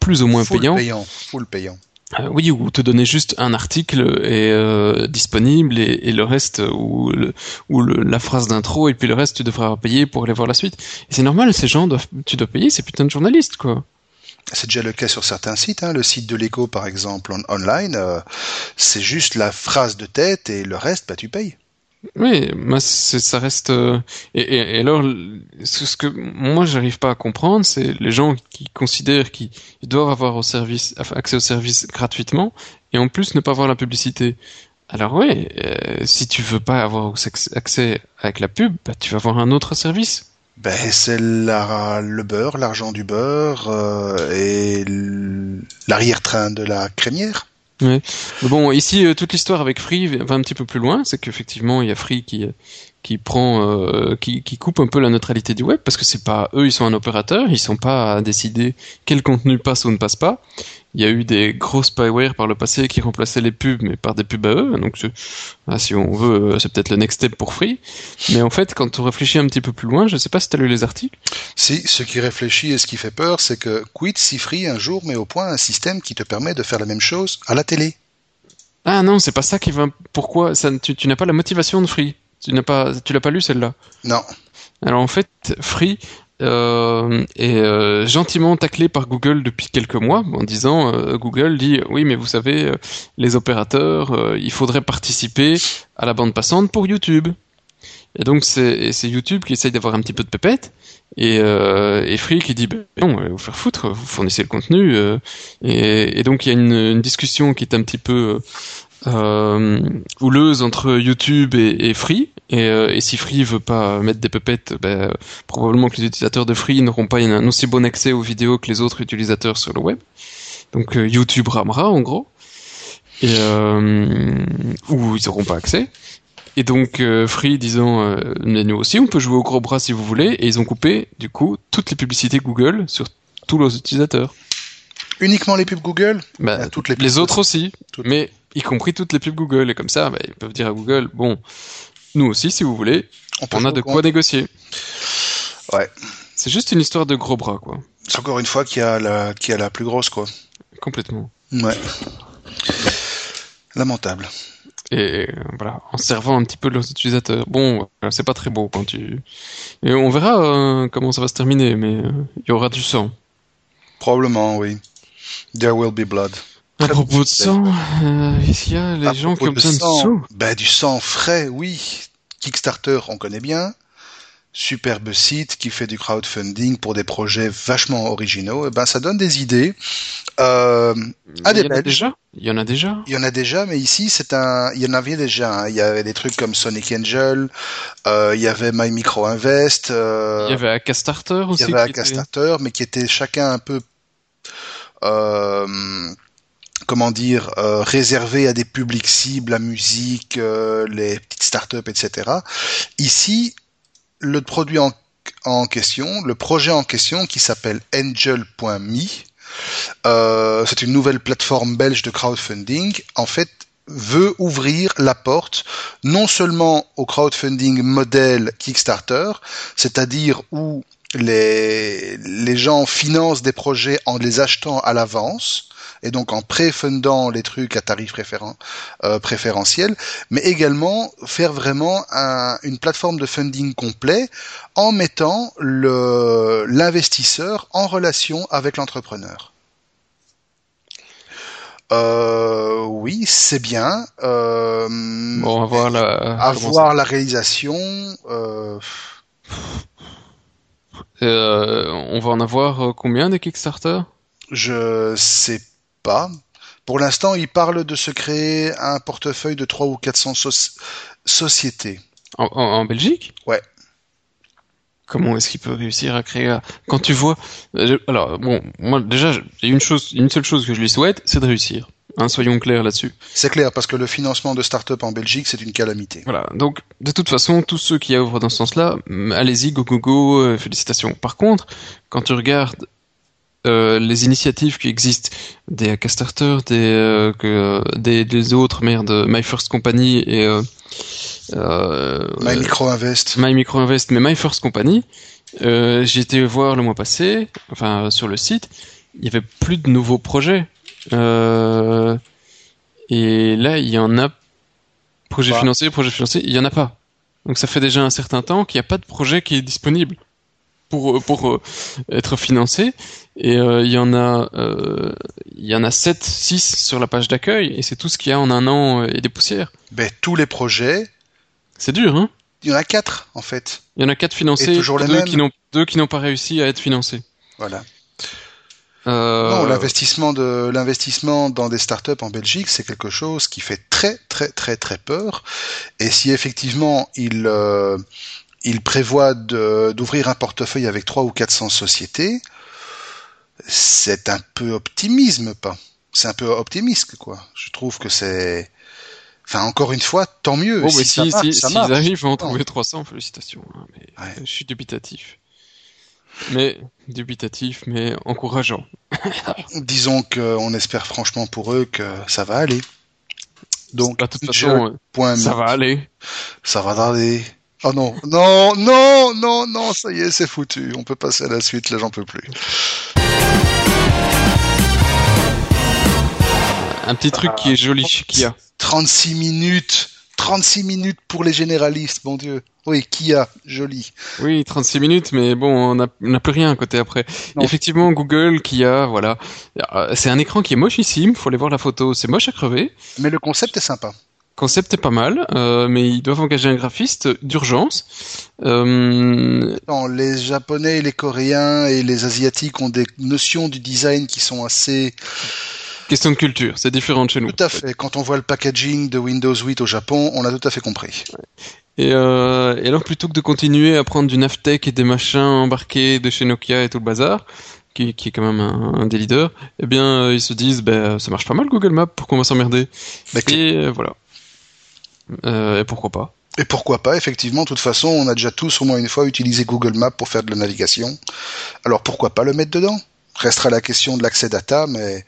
plus ou moins
Full
payants.
payant. Full payant.
Euh, oui, ou te donner juste un article est euh, disponible et, et le reste euh, ou, le, ou le- la phrase d'intro et puis le reste tu devras payer pour aller voir la suite. Et c'est normal, ces gens doivent, tu dois payer ces putains de journalistes quoi.
C'est déjà le cas sur certains sites. Hein. Le site de Lego, par exemple, en online, euh, c'est juste la phrase de tête et le reste, bah, tu payes.
Oui, ça reste. euh, et, alors, ce que moi j'arrive pas à comprendre, c'est les gens qui considèrent qu'ils doivent avoir accès au service gratuitement et en plus ne pas avoir la publicité. Alors oui, euh, si tu veux pas avoir accès- avec la pub, bah, tu vas avoir un autre service.
Ben, c'est le beurre, l'argent du beurre euh, et l'arrière-train de la crémière.
Mais bon, ici, euh, toute l'histoire avec Free va un petit peu plus loin. C'est qu'effectivement, il y a Free qui, qui prend, euh, qui, qui coupe un peu la neutralité du web parce que c'est pas eux, ils sont un opérateur, ils sont pas à décider quel contenu passe ou ne passe pas. Il y a eu des gros spyware par le passé qui remplaçaient les pubs, mais par des pubs à eux. Donc, ah, si on veut, euh, c'est peut-être le next step pour Free. Mais en fait, quand on réfléchit un petit peu plus loin, je sais pas si tu as lu les articles.
Si, ce qui réfléchit et ce qui fait peur, c'est que quid si Free un jour met au point un système qui te permet de faire la même chose à la télé.
Ah non, c'est pas ça qui va. Pourquoi ça, tu, tu n'as pas la motivation de Free. Tu n'as pas, tu l'as pas lu celle-là?
Non.
Alors en fait, Free euh, est euh, gentiment taclé par Google depuis quelques mois en disant euh, Google dit oui mais vous savez les opérateurs il faudrait participer à la bande passante pour YouTube. Et donc c'est YouTube qui essaye d'avoir un petit peu de pépette et, euh, et Free qui dit ben non vous faire foutre vous fournissez le contenu euh, et, et donc il y a une, une discussion qui est un petit peu euh, houleuse entre YouTube et, et Free. Et, euh, et, si Free veut pas mettre des pupettes, ben, probablement que les utilisateurs de Free n'auront pas un aussi bon accès aux vidéos que les autres utilisateurs sur le web. Donc euh, YouTube ramera en gros. Et, euh, ou ils n'auront pas accès. Et donc euh, Free disant euh, mais nous aussi on peut jouer au gros bras si vous voulez et ils ont coupé du coup toutes les publicités Google sur tous leurs utilisateurs.
Uniquement les pubs Google?
Bah,
Ah, toutes les,
Les autres aussi,
Toutes.
mais y compris toutes les pubs Google et comme ça bah, ils peuvent dire à Google bon nous aussi si vous voulez
on,
a de quoi
compte.
négocier.
Ouais.
C'est juste une histoire de gros bras quoi,
C'est encore une fois qui a la qui a la plus grosse quoi.
complètement.
Ouais. Lamentable.
et euh, voilà, en servant un petit peu de leurs utilisateurs. Bon, euh, c'est pas très beau quand tu. Et on verra euh, comment ça va se terminer, mais euh, il y aura du sang.
Probablement, oui. There will be blood.
À propos de sang, euh, est-ce qu'il y a les
À
gens qui ont besoin de
sang, ben, du sang frais, oui. Kickstarter, on connaît bien. Superbe site qui fait du crowdfunding pour des projets vachement originaux. Et ben, ça donne des idées. Euh, Ah, des
Il y en a
Belges.
déjà? Il y en a déjà?
Il y en a déjà, mais ici, c'est un, il y en avait déjà. hein. Il y avait des trucs comme Sonic Angel. euh, il y avait My Micro Invest. euh,
Il y avait Akastarter
Il
aussi.
y avait
qui était-
mais qui était chacun un peu, euh, comment dire, euh, réservé à des publics cibles, la musique, euh, les petites startups, etc. Ici, le produit en, question, le projet en question, qui s'appelle Angel.me, euh, c'est une nouvelle plateforme belge de crowdfunding. En fait, veut ouvrir la porte non seulement au crowdfunding modèle Kickstarter, c'est-à-dire où les, les gens financent des projets en les achetant à l'avance et donc en pré-fundant les trucs à tarif préféren- euh, préférentiel, mais également faire vraiment un- une plateforme de funding complet en mettant l'investisseur en relation avec l'entrepreneur. Euh, oui, c'est bien. Euh,
Bon, on va voir la.
à
comment
voir la réalisation. Euh,
on va en avoir combien des Kickstarter?
Je sais pas. Pour l'instant, il parle de se créer un portefeuille de 3 ou 400 soci- sociétés.
en, en- en Belgique?
Ouais.
Comment est-ce qu'il peut réussir à créer Quand tu vois, euh, alors bon, moi déjà, il y a une chose, une seule chose que je lui souhaite, c'est de réussir. Hein, soyons clairs là-dessus.
C'est clair, parce que le financement de start-up en Belgique, c'est une calamité.
Voilà. Donc, de toute façon, tous ceux qui œuvrent dans ce sens-là, allez-y, go go go, euh, félicitations. Par contre, quand tu regardes euh, les initiatives qui existent, des Kickstarter, des, euh, que, des, des autres, merde, My First Company et euh,
My Micro Invest.
My Micro Invest, mais My First Company, j'ai été voir le mois passé, enfin sur le site, il y avait plus de nouveaux projets. Et là, il y en a projet
Pas.
financé, projet financé, il y en a pas. Donc ça fait déjà un certain temps qu'il n'y a pas de projet qui est disponible pour pour euh, être financé. Et euh, il y en a euh, il y en a 7, 6 sur la page d'accueil et c'est tout ce qu'il y a en un an euh, et des poussières.
Ben, tous les projets,
C'est dur, hein?
Il y en a quatre, en fait.
Il y en a quatre financés,
Et toujours les
deux
mêmes.
qui n'ont deux qui n'ont pas réussi à être financés.
Voilà.
Euh,
Non, l'investissement de l'investissement dans des startups en Belgique, c'est quelque chose qui fait très très très très peur. Et si effectivement il euh, il prévoit d'ouvrir un portefeuille avec 3 ou 400 sociétés, c'est un peu optimisme, pas C'est un peu optimiste, quoi. Je trouve que c'est, enfin encore une fois, tant mieux.
bon, mais
si ça
si,
marche,
si,
ça
s'ils
marche.
arrivent à en trouver 300, félicitations. hein, mais
Ouais.
je suis dubitatif. Mais dubitatif, mais encourageant.
Disons qu'on espère franchement pour eux que ça va aller. Donc,
de toute façon,
point
ça va aller.
Ça va tarder. Oh non, non, non, non, non, ça y est, c'est foutu. On peut passer à la suite, là j'en peux plus.
Un petit truc qui est joli chez Kia.
36 minutes, 36 minutes pour les généralistes, mon dieu. Oui, Kia, joli.
Oui, 36 minutes, mais bon, on n'a plus rien à côté après. Effectivement, Google, Kia, voilà. Euh, C'est un écran qui est mochissime, faut aller voir la photo, c'est moche à crever.
Mais le concept est sympa.
Concept est pas mal, euh, mais ils doivent engager un graphiste d'urgence. Euh,
Non, les Japonais, les Coréens et les Asiatiques ont des notions du design qui sont assez
question de culture, c'est différent de chez nous.
Tout à fait. Quand on voit le packaging de Windows 8 au Japon, on a tout à fait compris.
Et, euh, et alors, plutôt que de continuer à prendre du Navtech et des machins embarqués de chez Nokia et tout le bazar, qui, qui est quand même un, un des leaders, eh bien, euh, ils se disent, ben, ça marche pas mal Google Maps, pourquoi on va s'emmerder? Et euh, voilà. Euh, et pourquoi pas
Et pourquoi pas, effectivement, de toute façon, on a déjà tous au moins une fois utilisé Google Maps pour faire de la navigation. Alors pourquoi pas le mettre dedans? Restera la question de l'accès data, mais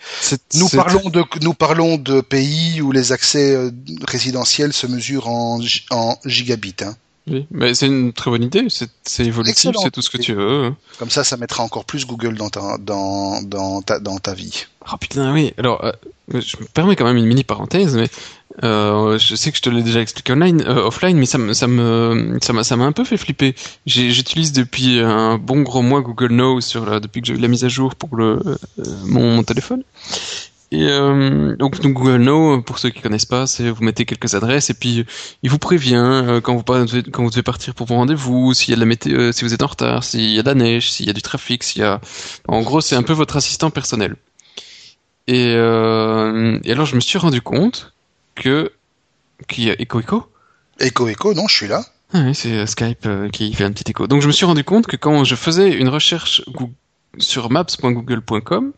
nous parlons de nous parlons de pays où les accès euh, résidentiels se mesurent en, en gigabits. hein.
Oui, mais c'est une très bonne idée, c'est c'est évolutif, c'est tout ce que tu veux.
Comme ça, ça mettra encore plus Google dans ta dans dans ta dans ta vie.
Oh putain, oui. Alors, euh, je me permets quand même une mini parenthèse, mais euh, je sais que je te l'ai déjà expliqué online, euh, offline, mais ça me, ça me, ça m'a, ça m'a un peu fait flipper. J'utilise depuis un bon gros mois Google Now sur la, depuis que j'ai eu la mise à jour pour le euh, mon, téléphone. Et euh, donc, donc Google Now, pour ceux qui connaissent pas, c'est vous mettez quelques adresses et puis il vous prévient euh, quand vous quand vous devez partir pour vos rendez-vous, s'il y a de la météo, euh, si vous êtes en retard, s'il y a de la neige, s'il y a du trafic, s'il y a, en gros, c'est un peu votre assistant personnel. Et, et alors je me suis rendu compte que qu'il y a écho écho.
Echo Echo, non, je suis là.
Ah oui, c'est euh, Skype euh, qui fait un petit écho. Donc je me suis rendu compte que quand je faisais une recherche sur maps.google.com,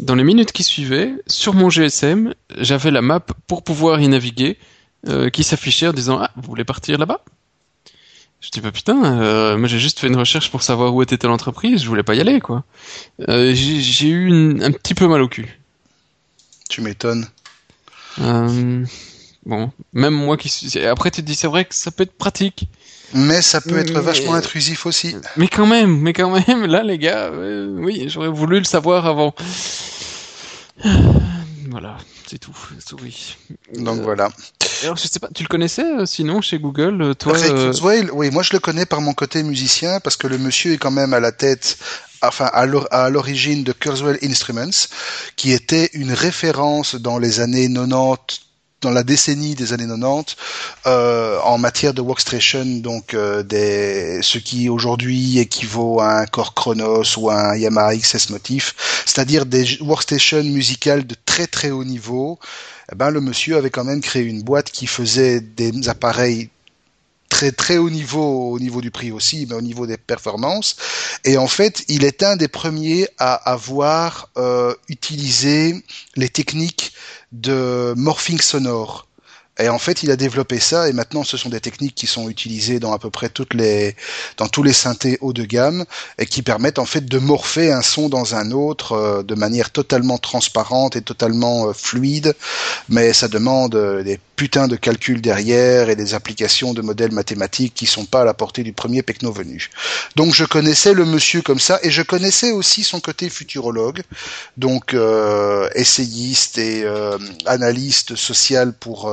dans les minutes qui suivaient, sur mon GSM, j'avais la map pour pouvoir y naviguer, euh, qui s'affichait en disant ah vous voulez partir là-bas? Je dis bah putain, euh, moi j'ai juste fait une recherche pour savoir où était telle entreprise, je voulais pas y aller quoi. Euh, j'ai j'ai eu une- un petit peu mal au cul.
Tu m'étonnes.
Euh, bon, même moi qui suis. Après, tu te dis, c'est vrai que ça peut être pratique.
Mais ça peut être
Mais-
vachement intrusif aussi.
Mais quand même, mais quand même, là, les gars, euh, oui, j'aurais voulu le savoir avant. Voilà, c'est tout.
Donc
Euh,
voilà.
Alors, je sais pas, tu le connaissais euh, sinon chez Google, euh, toi
Ray Kurzweil, oui, moi je le connais par mon côté musicien parce que le monsieur est quand même à la tête, enfin à l'origine de Kurzweil Instruments, qui était une référence dans les années 90, dans la décennie des années 90, euh, en matière de workstation, donc euh, des, ce qui aujourd'hui équivaut à un Core Chronos ou à un Yamaha XS Motif, c'est-à-dire des workstations musicales de très très haut niveau. Eh ben, le monsieur avait quand même créé une boîte qui faisait des appareils très très haut niveau, au niveau du prix aussi, mais au niveau des performances. Et en fait, il est un des premiers à avoir euh, utilisé les techniques de morphing sonore. Et en fait, il a développé ça, et maintenant, ce sont des techniques qui sont utilisées dans à peu près toutes les, dans tous les synthés haut de gamme, et qui permettent en fait de morpher un son dans un autre euh, de manière totalement transparente et totalement euh, fluide. Mais ça demande euh, des putains de calculs derrière et des applications de modèles mathématiques qui sont pas à la portée du premier pecno venu. Donc je connaissais le monsieur comme ça, et je connaissais aussi son côté futurologue, donc euh, essayiste et euh, analyste social pour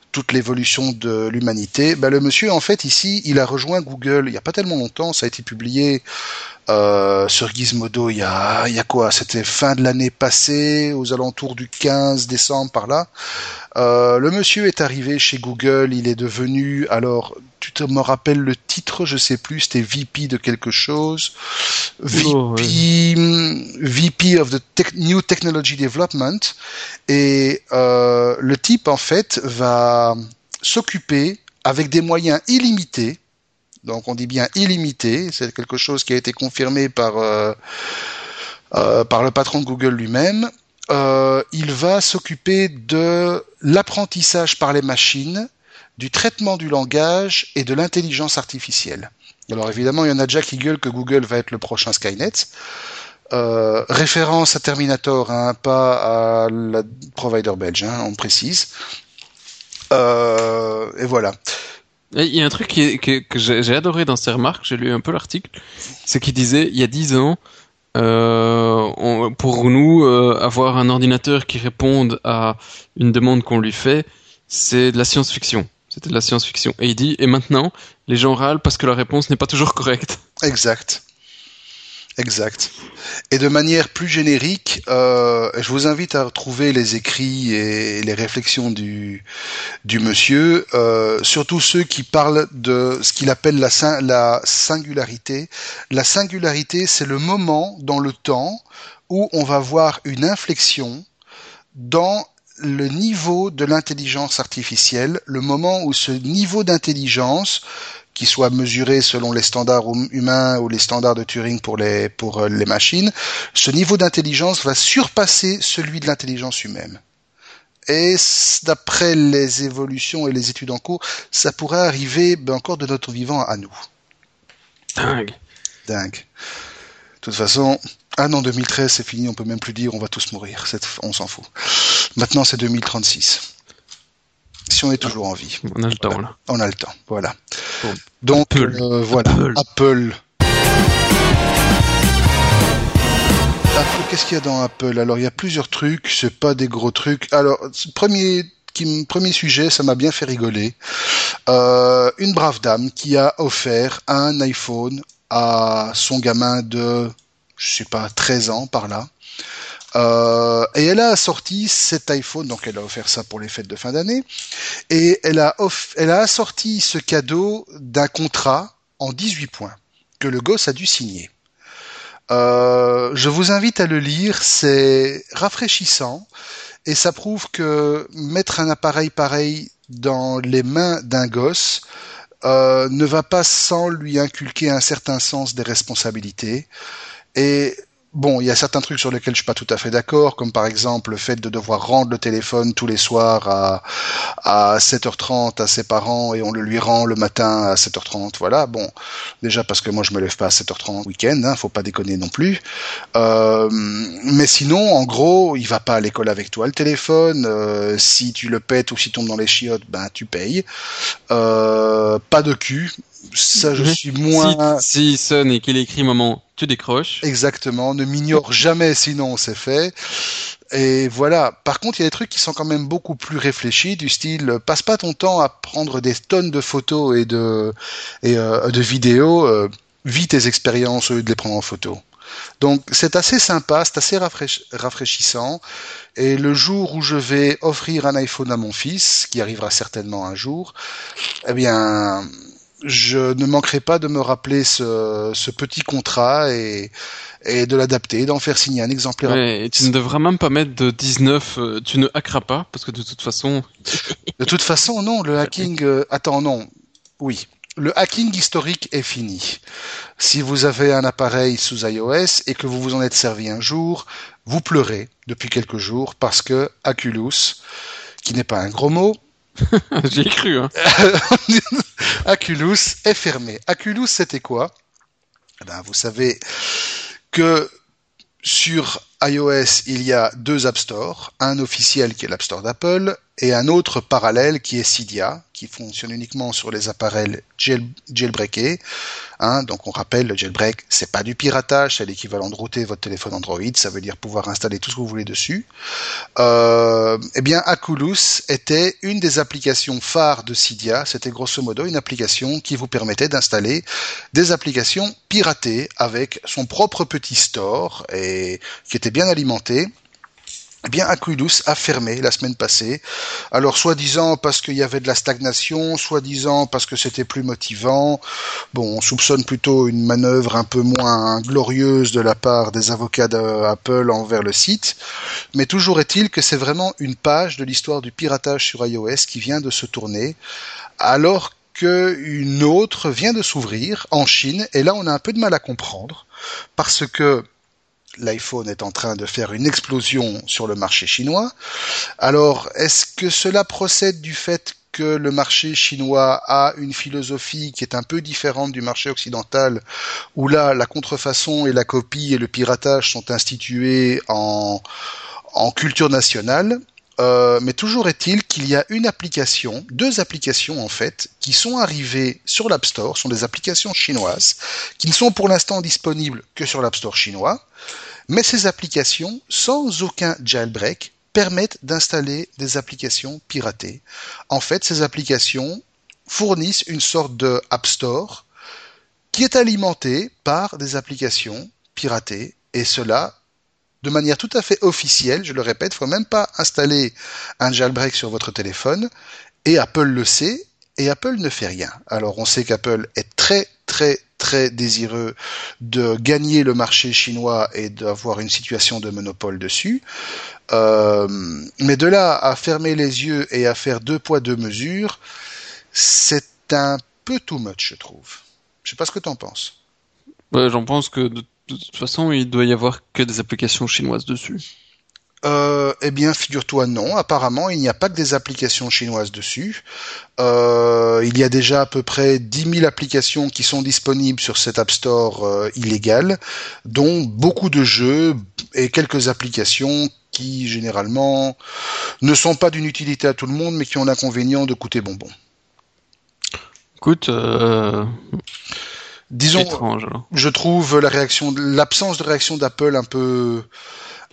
toute l'évolution de l'humanité. Ben, le monsieur, en fait, ici, il a rejoint Google il y a pas tellement longtemps. Ça a été publié euh, sur Gizmodo il y a, il y a quoi? C'était fin de l'année passée, aux alentours du 15 décembre par là. Euh, le monsieur est arrivé chez Google, il est devenu, alors, tu te me rappelles le titre, je sais plus, c'était VP de quelque chose. VP,
Oh, ouais.
VP of the Tech- New Technology Development. Et euh, le type, en fait, va s'occuper avec des moyens illimités. Donc on dit bien illimité, c'est quelque chose qui a été confirmé par, euh, euh, par le patron de Google lui-même. Euh, il va s'occuper de l'apprentissage par les machines, du traitement du langage et de l'intelligence artificielle. Alors évidemment, il y en a déjà qui gueulent que Google va être le prochain Skynet. Euh, référence à Terminator, hein, pas à la provider belge, hein, on précise. Euh, et voilà.
Il y a un truc qui que, j'ai adoré dans ces remarques, j'ai lu un peu l'article, c'est qu'il disait, il y a dix ans, euh, on- pour nous, euh, avoir un ordinateur qui réponde à une demande qu'on lui fait, c'est de la science-fiction. C'était de la science-fiction. Et il dit, et maintenant, les gens râlent parce que la réponse n'est pas toujours correcte.
Exact. Exact. Et de manière plus générique, euh, je vous invite à retrouver les écrits et les réflexions du, monsieur, euh, surtout ceux qui parlent de ce qu'il appelle la singularité. La singularité, c'est le moment dans le temps où on va voir une inflexion dans le niveau de l'intelligence artificielle, le moment où ce niveau d'intelligence qui soit mesuré selon les standards hum, humains ou les standards de Turing pour les pour euh, les machines, ce niveau d'intelligence va surpasser celui de l'intelligence humaine. Et d'après les évolutions et les études en cours, ça pourrait arriver ben, encore de notre vivant à nous.
Dingue.
Dingue. De toute façon, ah non, 2013, c'est fini, on peut même plus dire on va tous mourir. On s'en fout. Maintenant, c'est 2036. Si on est toujours en vie.
On a le temps, là.
On a le temps, voilà. Donc,
Apple.
Euh, voilà. Apple. Apple. Qu'est-ce qu'il y a dans Apple? Alors, il y a plusieurs trucs, c'est pas des gros trucs. Alors, premier qui, premier sujet, ça m'a bien fait rigoler. Euh, une brave dame qui a offert un iPhone à son gamin de je sais pas, 13 ans par là. Euh, et elle a sorti cet iPhone, donc elle a offert ça pour les fêtes de fin d'année, et elle a, elle a assorti ce cadeau d'un contrat en 18 points que le gosse a dû signer. Euh, je vous invite à le lire, c'est rafraîchissant et ça prouve que mettre un appareil pareil dans les mains d'un gosse euh, ne va pas sans lui inculquer un certain sens des responsabilités. Et Bon, il y a certains trucs sur lesquels je suis pas tout à fait d'accord, comme par exemple le fait de devoir rendre le téléphone tous les soirs à, à 7h30 à ses parents et on le lui rend le matin à 7h30. Voilà, bon, déjà parce que moi je me lève pas à 7h30 week-end, hein, faut pas déconner non plus. Euh, mais sinon, en gros, il va pas à l'école avec toi le téléphone. Euh, si tu le pètes ou si tombe dans les chiottes, ben tu payes. Euh, pas de cul, ça je mhm. suis moins.
Si, sonne et qu'il écrit maman, tu décroches.
Exactement, ne m'ignore jamais sinon c'est fait. Et voilà. Par contre, il y a des trucs qui sont quand même beaucoup plus réfléchis, du style passe pas ton temps à prendre des tonnes de photos et de et euh, de vidéos, euh, vis tes expériences au lieu de les prendre en photo. Donc c'est assez sympa, c'est assez rafraîchissant. Et le jour où je vais offrir un iPhone à mon fils, qui arrivera certainement un jour, eh bien je ne manquerai pas de me rappeler ce, ce petit contrat et, et de l'adapter, d'en faire signer un exemplaire.
Ouais, et tu ne devras même pas mettre de 19, euh, tu ne hackeras pas, parce que de toute façon...
de toute façon, non, le hacking... Euh, attends, non, oui. Le hacking historique est fini. Si vous avez un appareil sous iOS et que vous vous en êtes servi un jour, vous pleurez depuis quelques jours parce que Aculus, qui n'est pas un gros mot,
J'ai cru. Hein.
Aculus est fermé. Aculus, c'était quoi? Eh ben, Vous savez que sur iOS, il y a deux App Store, un officiel qui est l'App Store d'Apple et un autre parallèle qui est Cydia, qui fonctionne uniquement sur les appareils jailbreakés. Hein, donc on rappelle, le jailbreak, c'est pas du piratage, c'est l'équivalent de router votre téléphone Android, ça veut dire pouvoir installer tout ce que vous voulez dessus. Euh, eh bien, Aculus était une des applications phares de Cydia, c'était grosso modo une application qui vous permettait d'installer des applications piratées avec son propre petit store et qui était bien alimenté eh bien, Aquilus a fermé la semaine passée. Alors, soi-disant parce qu'il y avait de la stagnation, soi-disant parce que c'était plus motivant. Bon, on soupçonne plutôt une manœuvre un peu moins glorieuse de la part des avocats d'Apple envers le site. Mais toujours est-il que c'est vraiment une page de l'histoire du piratage sur iOS qui vient de se tourner, alors qu'une autre vient de s'ouvrir en Chine. Et là, on a un peu de mal à comprendre parce que l'iPhone est en train de faire une explosion sur le marché chinois. Alors, est-ce que cela procède du fait que le marché chinois a une philosophie qui est un peu différente du marché occidental, où là, la contrefaçon et la copie et le piratage sont institués en, en culture nationale? Euh, mais toujours est-il qu'il y a une application, deux applications en fait, qui sont arrivées sur l'App Store, sont des applications chinoises, qui ne sont pour l'instant disponibles que sur l'App Store chinois, mais ces applications, sans aucun jailbreak, permettent d'installer des applications piratées. En fait, ces applications fournissent une sorte de App Store qui est alimenté par des applications piratées, et cela de manière tout à fait officielle, je le répète, il faut même pas installer un jailbreak sur votre téléphone, et Apple le sait, et Apple ne fait rien. Alors on sait qu'Apple est très très très désireux de gagner le marché chinois et d'avoir une situation de monopole dessus. Euh, mais de là à fermer les yeux et à faire deux poids deux mesures, c'est un peu too much, je trouve. Je sais pas ce que tu en penses.
J'en pense que toute façon, il doit y avoir que des applications chinoises dessus.
Euh, eh bien, figure-toi non. Apparemment, il n'y a pas que des applications chinoises dessus. Euh, il y a déjà à peu près 10 000 applications qui sont disponibles sur cet App Store euh, illégal, dont beaucoup de jeux et quelques applications qui généralement ne sont pas d'une utilité à tout le monde, mais qui ont l'inconvénient de coûter bonbon.
Écoute,
disons,
étrange.
je trouve la réaction, l'absence de réaction d'Apple un peu,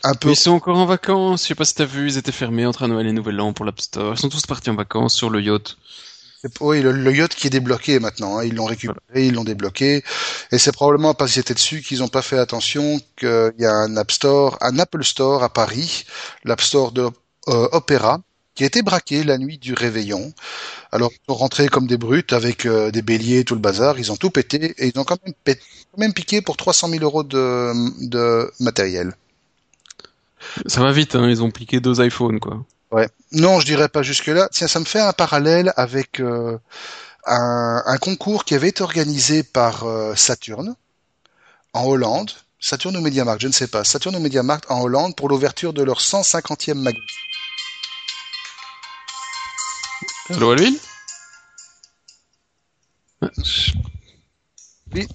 un peu.
Ils sont encore en vacances. Je sais pas si t'as vu, ils étaient fermés entre Noël et Nouvel An pour l'App Store. Ils sont tous partis en vacances sur le yacht.
Oui, le, le, yacht qui est débloqué maintenant. Hein. Ils l'ont récupéré, ils l'ont débloqué, et c'est probablement parce qu'ils étaient dessus qu'ils n'ont pas fait attention qu'il y a un App Store, un Apple Store à Paris, l'App Store de euh, Opera, qui a été braqué la nuit du réveillon. Alors ils sont rentrés comme des brutes avec euh, des béliers, tout le bazar. Ils ont tout pété et ils ont quand même, pété, quand même piqué pour 300 000 euros de, de matériel.
Ça va vite, hein, ils ont piqué deux iPhones, quoi.
Ouais. Non, je dirais pas jusque-là. Tiens, ça me fait un parallèle avec euh, un, un, concours qui avait été organisé par euh, Saturne en Hollande. Saturne ou Mediamarkt, je ne sais pas. Saturne ou Mediamarkt en Hollande pour l'ouverture de leur 150e magasin.
Allô à l'huile
Oui,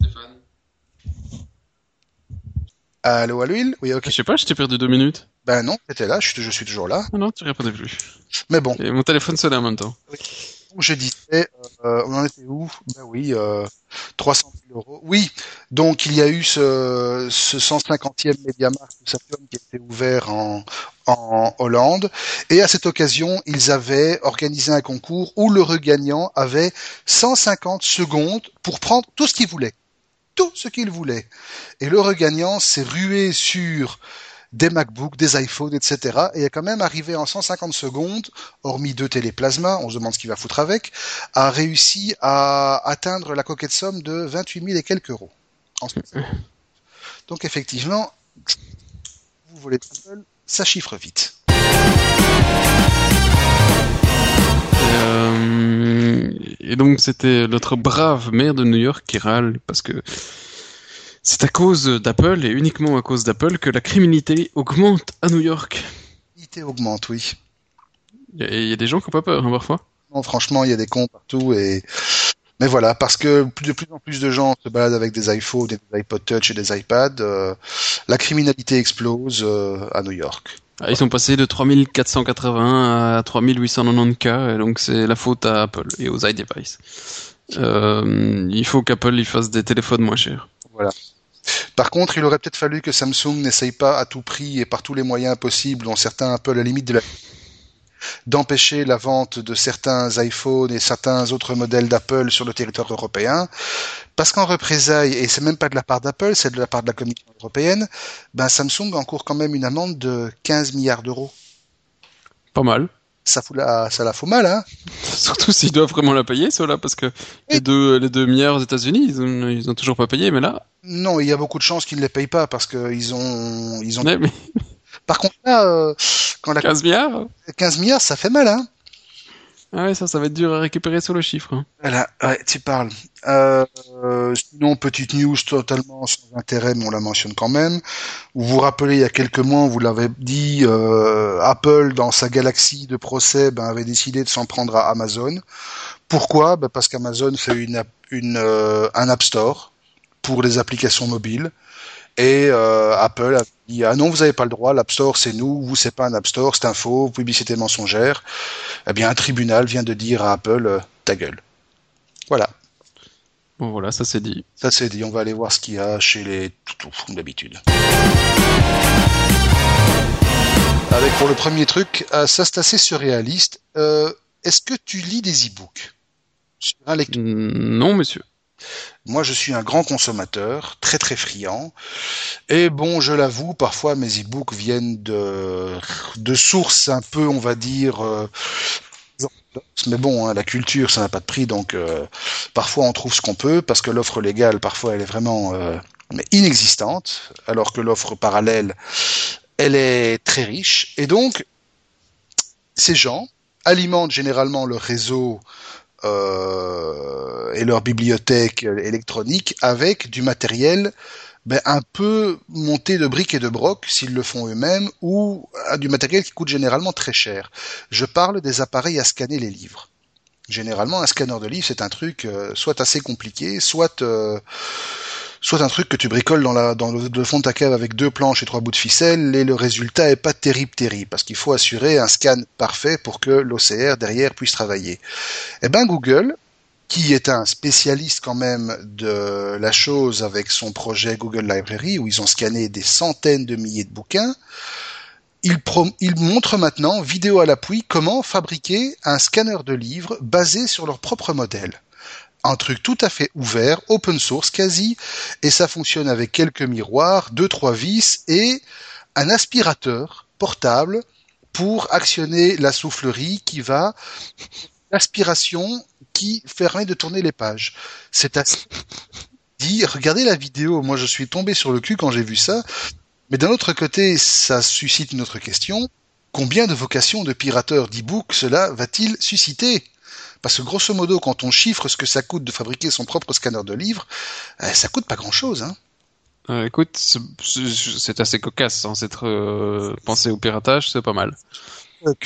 Stéphane. Allô à l'huile Oui, ok.
Je sais pas, je t'ai perdu deux minutes.
Ben non, t'étais là, je, je, suis toujours là.
Ah non, tu répondais plus.
Mais bon.
Et mon téléphone sonnait en même temps.
Oui. Je disais, euh, on en était où? Ben oui, euh, 300 000 euros. Oui, donc il y a eu ce, ce 150e Mediamarkt de Saturn qui a été ouvert en, en Hollande. Et à cette occasion, ils avaient organisé un concours où le regagnant avait 150 secondes pour prendre tout ce qu'il voulait. Tout ce qu'il voulait. Et le regagnant s'est rué sur des MacBooks, des iPhones, etc. Et est quand même arrivé en 150 secondes, hormis deux téléplasmas, on se demande ce qu'il va foutre avec, a réussi à atteindre la coquette somme de 28 000 et quelques euros. Donc effectivement, vous voulez Apple, ça chiffre vite.
Euh, et donc c'était notre brave maire de New York qui râle parce que c'est à cause d'Apple et uniquement à cause d'Apple que la criminalité augmente à New York.
La criminalité augmente, oui.
Il y, y, a des gens qui n'ont pas peur, hein, parfois.
Non, franchement, il y a des cons partout et. Mais voilà, parce que de plus en plus de gens se baladent avec des iPhones, des iPod Touch et des iPads, euh, la criminalité explose euh, à New York.
Ah, ils sont passés de 3480 à 3890 cas, et donc c'est la faute à Apple et aux iDevice. Euh, il faut qu'Apple fasse des téléphones moins chers.
Voilà. Par contre, il aurait peut-être fallu que Samsung n'essaye pas à tout prix et par tous les moyens possibles, dont certains un peu à la limite de la d'empêcher la vente de certains iPhones et certains autres modèles d'Apple sur le territoire européen, parce qu'en représailles, et c'est même pas de la part d'Apple, c'est de la part de la Commission européenne, ben Samsung encourt quand même une amende de 15 milliards d'euros.
Pas mal.
Ça, fout la, ça la fout mal, hein
Surtout s'ils doivent vraiment la payer, ceux-là, parce que les deux, les deux milliards aux États-Unis, ils ont, ils ont toujours pas payé, mais là.
Non, il y a beaucoup de chances qu'ils ne les payent pas parce qu'ils ont, ils ont.
Ouais, mais...
Par contre, là, euh, quand la
15 milliards
15 milliards, ça fait mal, hein
Ah ouais, ça, ça va être dur à récupérer sur le chiffre. Hein.
Voilà, ouais, tu parles. Euh, sinon, petite news totalement sans intérêt, mais on la mentionne quand même. Vous vous rappelez, il y a quelques mois, vous l'avez dit, euh, Apple, dans sa galaxie de procès, ben, avait décidé de s'en prendre à Amazon. Pourquoi? Ben, Parce qu'Amazon fait une, une, euh, un App Store pour les applications mobiles. Et euh, Apple a dit ah non vous n'avez pas le droit, l'App Store c'est nous, vous c'est pas un App Store, c'est un faux, publicité mensongère. Eh bien un tribunal vient de dire à Apple euh, ta gueule. Voilà.
Bon voilà, ça c'est dit.
Ça c'est dit. On va aller voir ce qu'il y a chez les toutous comme d'habitude. Avec pour le premier truc, euh, ça c'est assez surréaliste. Euh, Est-ce que tu lis des e-books? Sur un lecteur?
Non monsieur.
Moi, je suis un grand consommateur, très très friand. Et bon, je l'avoue, parfois mes e-books viennent de, sources un peu, on va dire, euh, Mais bon, hein, la culture, ça n'a pas de prix, donc euh, parfois on trouve ce qu'on peut, parce que l'offre légale, parfois, elle est vraiment euh, inexistante, alors que l'offre parallèle, elle est très riche. Et donc, ces gens alimentent généralement leur réseau euh, et leur bibliothèque électronique avec du matériel ben, un peu monté de briques et de brocs s'ils le font eux-mêmes ou du matériel qui coûte généralement très cher. Je parle des appareils à scanner les livres. Généralement, un scanner de livres, c'est un truc euh, soit assez compliqué, soit euh, soit un truc que tu bricoles dans, le, fond de ta cave avec deux planches et trois bouts de ficelle, et le résultat est pas terrible terrible, parce qu'il faut assurer un scan parfait pour que l'OCR derrière puisse travailler. Eh ben Google, qui est un spécialiste quand même de la chose avec son projet Google Library, où ils ont scanné des centaines de milliers de bouquins, il, il montre maintenant, vidéo à l'appui, comment fabriquer un scanner de livres basé sur leur propre modèle. Un truc tout à fait ouvert, open source quasi, et ça fonctionne avec quelques miroirs, deux trois vis et un aspirateur portable pour actionner la soufflerie qui va l'aspiration qui permet de tourner les pages. C'est assez dit, regardez la vidéo, moi je suis tombé sur le cul quand j'ai vu ça, mais d'un autre côté, ça suscite une autre question. Combien de vocations de pirateurs d'e-book cela va-t-il susciter? Parce que grosso modo, quand on chiffre ce que ça coûte de fabriquer son propre scanner de livres, euh, ça coûte pas grand-chose. Hein.
Euh, écoute, c'est assez cocasse sans être euh, pensé au piratage, c'est pas mal.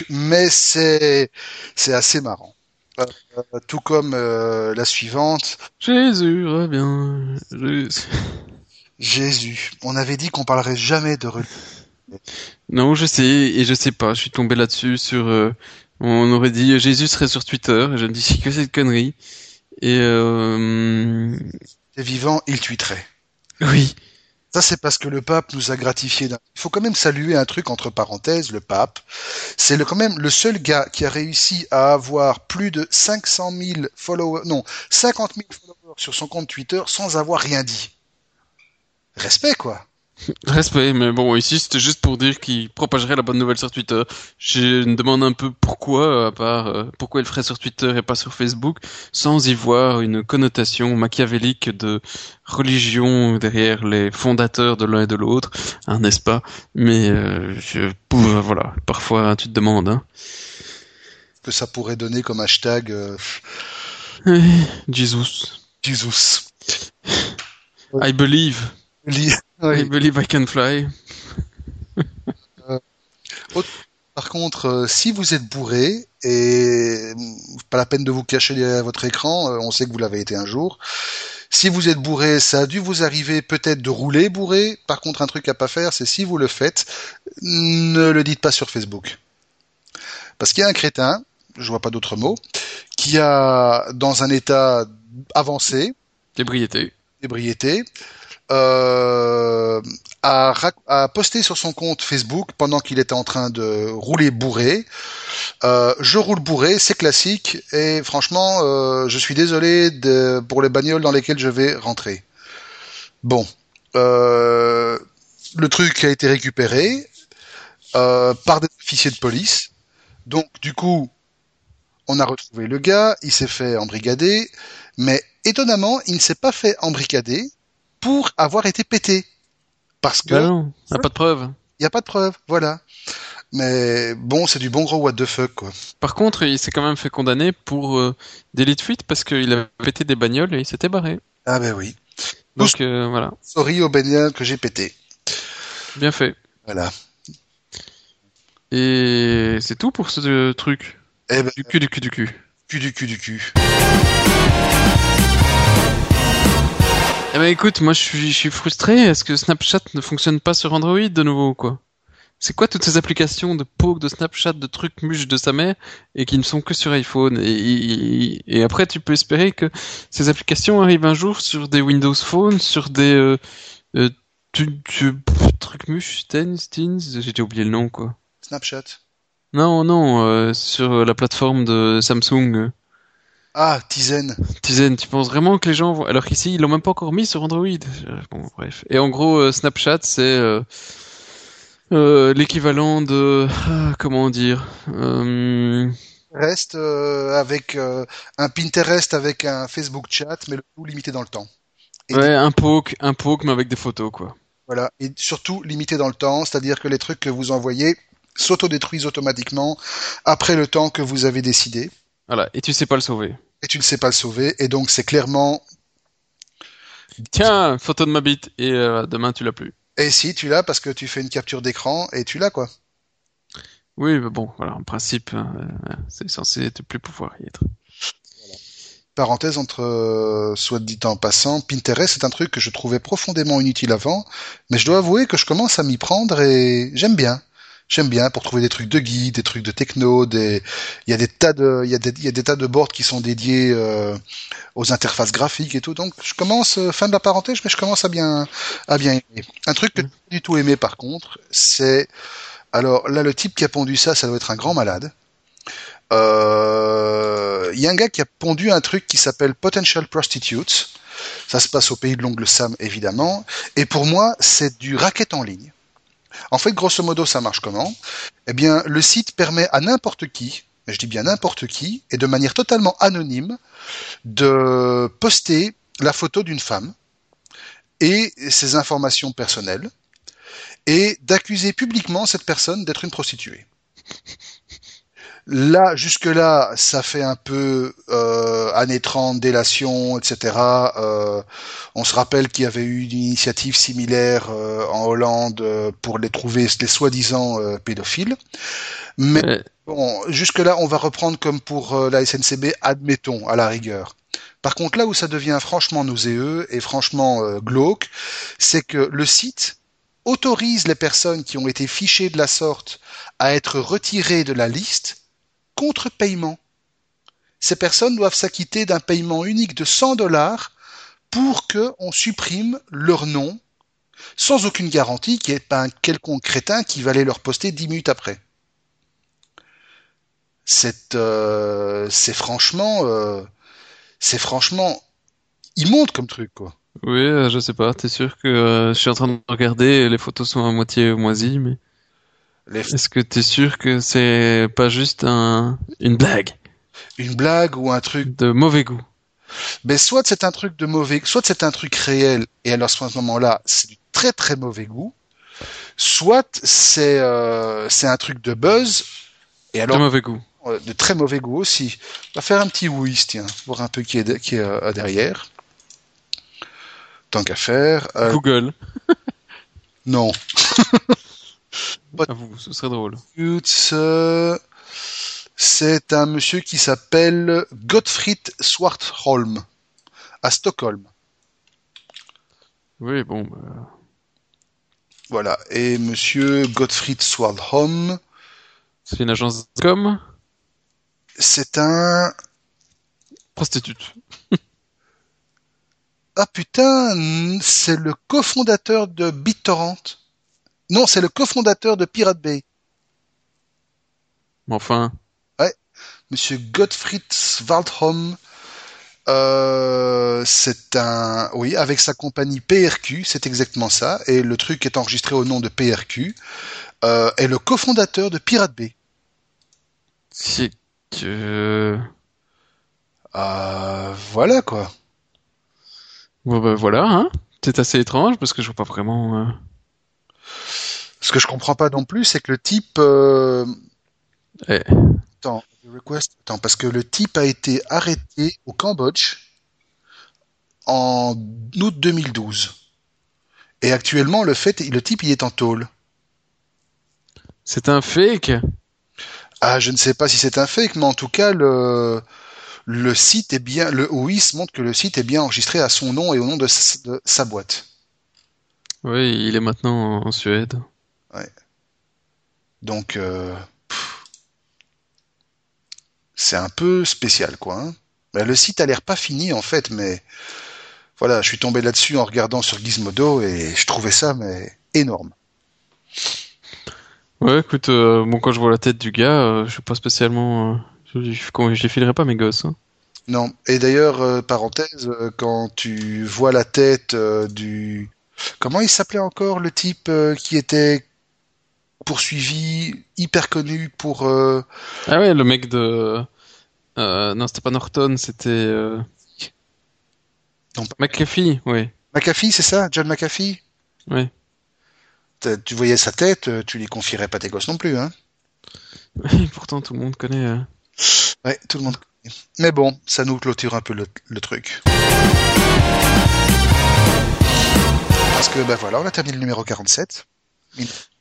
Mais c'est c'est assez marrant. Euh, tout comme euh, la suivante.
Jésus reviens.
Jésus. On avait dit qu'on parlerait jamais de
Non, je sais, et je sais pas. Je suis tombé là-dessus sur. Euh, on aurait dit Jésus serait sur Twitter, et je me dis que cette connerie. Et. Euh...
vivant, il tweeterait.
Oui.
Ça, c'est parce que le pape nous a gratifié. Il faut quand même saluer un truc entre parenthèses, le pape. C'est quand même le seul gars qui a réussi à avoir plus de 500 000 followers, non, 50 000 followers sur son compte Twitter sans avoir rien dit. Respect, quoi.
Respect, mais bon, ici c'était juste pour dire qu'il propagerait la bonne nouvelle sur Twitter. Je me demande un peu pourquoi, à part euh, pourquoi il ferait sur Twitter et pas sur Facebook, sans y voir une connotation machiavélique de religion derrière les fondateurs de l'un et de l'autre, hein, n'est-ce pas? Mais euh, je, voilà, parfois tu te demandes. Hein.
Que ça pourrait donner comme hashtag. Euh...
Jesus.
Jesus.
I believe. I believe I can fly.
Euh, par contre, euh, si vous êtes bourré et pas la peine de vous cacher derrière votre écran, euh, on sait que vous l'avez été un jour. Si vous êtes bourré, ça a dû vous arriver peut-être de rouler bourré. Par contre, un truc à pas faire, c'est si vous le faites, ne le dites pas sur Facebook. Parce qu'il y a un crétin, je vois pas d'autre mot, qui a dans un état avancé,
d'ébriété,
d'ébriété, euh, a, posté sur son compte Facebook pendant qu'il était en train de rouler bourré. Euh, je roule bourré, c'est classique et franchement, euh, je suis désolé de, pour les bagnoles dans lesquelles je vais rentrer. Bon, euh, le truc a été récupéré euh, par des officiers de police. Donc du coup, on a retrouvé le gars, il s'est fait embrigader, mais étonnamment, il ne s'est pas fait embrigader pour avoir été pété. Parce que.
Bah non, il n'y a pas de preuve.
Il n'y a pas de preuve, voilà. Mais bon, c'est du bon gros what the fuck, quoi.
Par contre, il s'est quand même fait condamner pour euh, délit de fuite parce qu'il a pété des bagnoles et il s'était barré.
Ah ben oui.
Donc euh, voilà.
Sorry aux bagnoles que j'ai pété.
Bien fait.
Voilà.
Et c'est tout pour ce truc.
Eh ben,
du cul, du cul, du cul.
Cul, du cul, du cul.
Eh ben écoute, moi je suis, je suis frustré. Est-ce que Snapchat ne fonctionne pas sur Android de nouveau quoi? C'est quoi toutes ces applications de poke, de Snapchat, de trucs muches de sa mère et qui ne sont que sur iPhone? Et, et, après tu peux espérer que ces applications arrivent un jour sur des Windows Phone, sur des euh, euh, tu, tu, trucs muches, Teens, Teens, j'ai oublié le nom quoi.
Snapchat.
Non non, euh, sur la plateforme de Samsung.
Ah, Tizen.
Tizen, tu penses vraiment que les gens vont... Alors qu'ici, ils l'ont même pas encore mis sur Android. Bon, bref. Et en gros, euh, Snapchat, c'est euh, euh, l'équivalent de... Ah, comment dire
euh, avec un Pinterest avec un Facebook chat, mais le tout limité dans le temps.
Et ouais, un poke, un poke, mais avec des photos, quoi.
Voilà, et surtout limité dans le temps, c'est-à-dire que les trucs que vous envoyez s'autodétruisent automatiquement après le temps que vous avez décidé.
Voilà, et tu sais pas le sauver.
Et tu ne sais pas le sauver, et donc c'est clairement.
Tiens, photo de ma bite, et euh, demain tu l'as plus.
Et si, tu l'as parce que tu fais une capture d'écran et tu l'as, quoi.
Oui, mais bon, voilà, en principe, euh, c'est censé ne plus pouvoir y être.
Parenthèse entre euh, soit dit en passant, Pinterest c'est un truc que je trouvais profondément inutile avant, mais je dois avouer que je commence à m'y prendre et j'aime bien. J'aime bien pour trouver des trucs de guide, des trucs de techno, des il y a des tas de il y a des, il y a des tas de boards qui sont dédiés euh, aux interfaces graphiques et tout. Donc je commence euh, fin de la parenthèse, mais je commence à bien à bien aimer. Un truc que je pas du tout aimé par contre, c'est alors là le type qui a pondu ça, ça doit être un grand malade. Euh, il y a un gars qui a pondu un truc qui s'appelle Potential Prostitutes. Ça se passe au pays de l'ongle Sam évidemment, et pour moi c'est du racket en ligne. En fait, grosso modo, ça marche comment? Eh bien, le site permet à n'importe qui, je dis bien n'importe qui, et de manière totalement anonyme, de poster la photo d'une femme et ses informations personnelles, et d'accuser publiquement cette personne d'être une prostituée. Là, jusque-là, ça fait un peu euh, années 30, délation, etc. Euh, on se rappelle qu'il y avait eu une initiative similaire euh, en Hollande euh, pour les trouver, les soi-disant euh, pédophiles. Mais bon, jusque-là, on va reprendre comme pour la SNCB, admettons, à la rigueur. Par contre, là où ça devient franchement nauséeux et franchement glauque, c'est que le site autorise les personnes qui ont été fichées de la sorte à être retirées de la liste contre-paiement. Ces personnes doivent s'acquitter d'un paiement unique de 100 dollars pour qu'on supprime leur nom sans aucune garantie qu'il n'y ait pas un quelconque crétin qui va aller leur poster 10 minutes après. C'est euh, franchement euh, franchement immonde comme truc quoi.
Oui, euh, je sais pas, t'es sûr que je suis en train de regarder, les photos sont à moitié moisies, mais est-ce que t'es sûr que c'est pas juste un... une blague?
Une blague ou un truc
de mauvais goût
Ben soit c'est un truc de mauvais, soit c'est un truc réel et alors à ce moment-là c'est du très très mauvais goût, soit c'est euh, c'est un truc de buzz et alors
de mauvais goût,
de très mauvais goût aussi. On va faire un petit whiz tiens, voir un peu qui est qui est euh, derrière. Tant qu'à faire.
Euh... Google.
non.
À vous, ce serait drôle.
C'est un monsieur qui s'appelle Gottfried Swartholm, à Stockholm.
Oui, bon. Bah...
Voilà. Et monsieur Gottfried Swartholm.
C'est une agence de com?
C'est un.
Prostitute.
ah putain, c'est le cofondateur de BitTorrent. Non, c'est le cofondateur de Pirate Bay.
Enfin.
Ouais. Monsieur Gottfried Waldholm. Euh, c'est un, oui, avec sa compagnie PRQ, c'est exactement ça, et le truc est enregistré au nom de PRQ, euh, est le cofondateur de Pirate Bay.
C'est que...
Euh, voilà quoi.
Bon ben voilà, hein. C'est assez étrange parce que je vois pas vraiment.
Ce que je comprends pas non plus, c'est que le type. Euh...
Eh.
Attends, request. Attends, parce que le type a été arrêté au Cambodge en août 2012. Et actuellement, le fait, le type, il est en tôle.
C'est un fake?
Ah, je ne sais pas si c'est un fake, mais en tout cas, le le site est bien, le OIS montre que le site est bien enregistré à son nom et au nom de sa boîte.
Oui, il est maintenant en Suède.
Ouais. Donc, euh, c'est un peu spécial, quoi. Hein. le site a l'air pas fini en fait, mais voilà, je suis tombé là-dessus en regardant sur Gizmodo et je trouvais ça mais énorme.
Ouais, écoute, euh, bon quand je vois la tête du gars, euh, je suis pas spécialement, je, les filerai pas mes gosses. Hein.
Non. Et d'ailleurs, euh, parenthèse, euh, quand tu vois la tête du, comment il s'appelait encore le type qui était poursuivi, hyper connu pour. Euh,
ah ouais, le mec de. Euh, non, c'était pas Norton, c'était. Euh... McAfee, oui.
McAfee, c'est ça John McAfee?
Oui.
Tu voyais sa tête, tu lui confierais pas tes gosses non plus, hein
Oui, pourtant tout le monde connaît. Euh.
Ouais, tout le monde connaît. Mais bon, ça nous clôture un peu le, le truc. Parce que, ben voilà, on a terminé le numéro 47.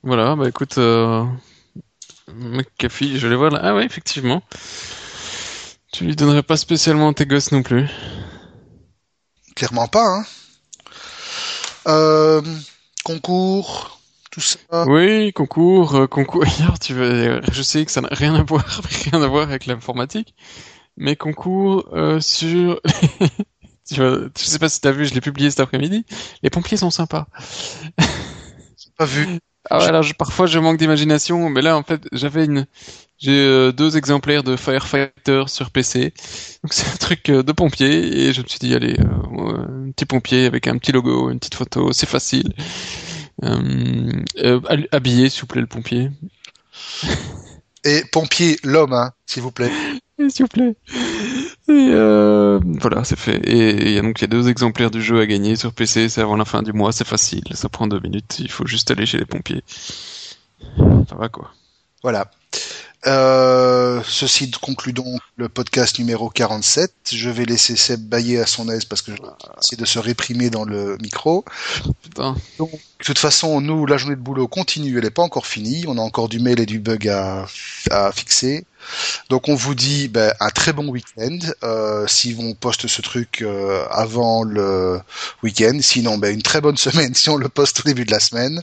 Voilà, bah écoute, euh... McAfee, je les vois là. Ah ouais, effectivement. Tu lui donnerais pas spécialement tes gosses non plus.
Clairement pas, hein. Euh, concours, tout ça.
Oui, concours, euh, concours. tu veux, je sais que ça n'a rien à voir, rien à voir avec l'informatique, mais concours euh, sur. tu vois, je sais pas si t'as vu, je l'ai publié cet après-midi. Les pompiers sont sympas.
pas vu.
Ah ouais, alors parfois je manque d'imagination, mais là en fait j'avais une, j'ai euh, deux exemplaires de Firefighter sur PC, donc c'est un truc euh, de pompier et je me suis dit allez, euh, un petit pompier avec un petit logo, une petite photo, c'est facile. habillé s'il vous plaît le pompier.
Et pompier l'homme, hein, s'il vous plaît.
S'il vous plaît. Et euh, voilà, c'est fait. Et il y a donc il y a deux exemplaires du jeu à gagner sur PC. C'est avant la fin du mois, c'est facile. Ça prend deux minutes. Il faut juste aller chez les pompiers. Ça va quoi.
Voilà. Euh, ceci conclut donc le podcast numéro 47. Je vais laisser Seb bailler à son aise parce que c'est de se réprimer dans le micro.
Putain.
Donc, de toute façon, nous, la journée de boulot continue, elle n'est pas encore finie. On a encore du mail et du bug à, à fixer. Donc on vous dit ben, un très bon week-end. Euh, si on poste ce truc euh, avant le week-end, sinon ben, une très bonne semaine si on le poste au début de la semaine.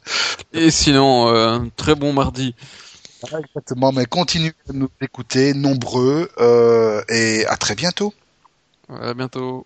Et sinon, euh, un très bon mardi.
Exactement, mais continuez à nous écouter, nombreux, et à très bientôt.
À bientôt.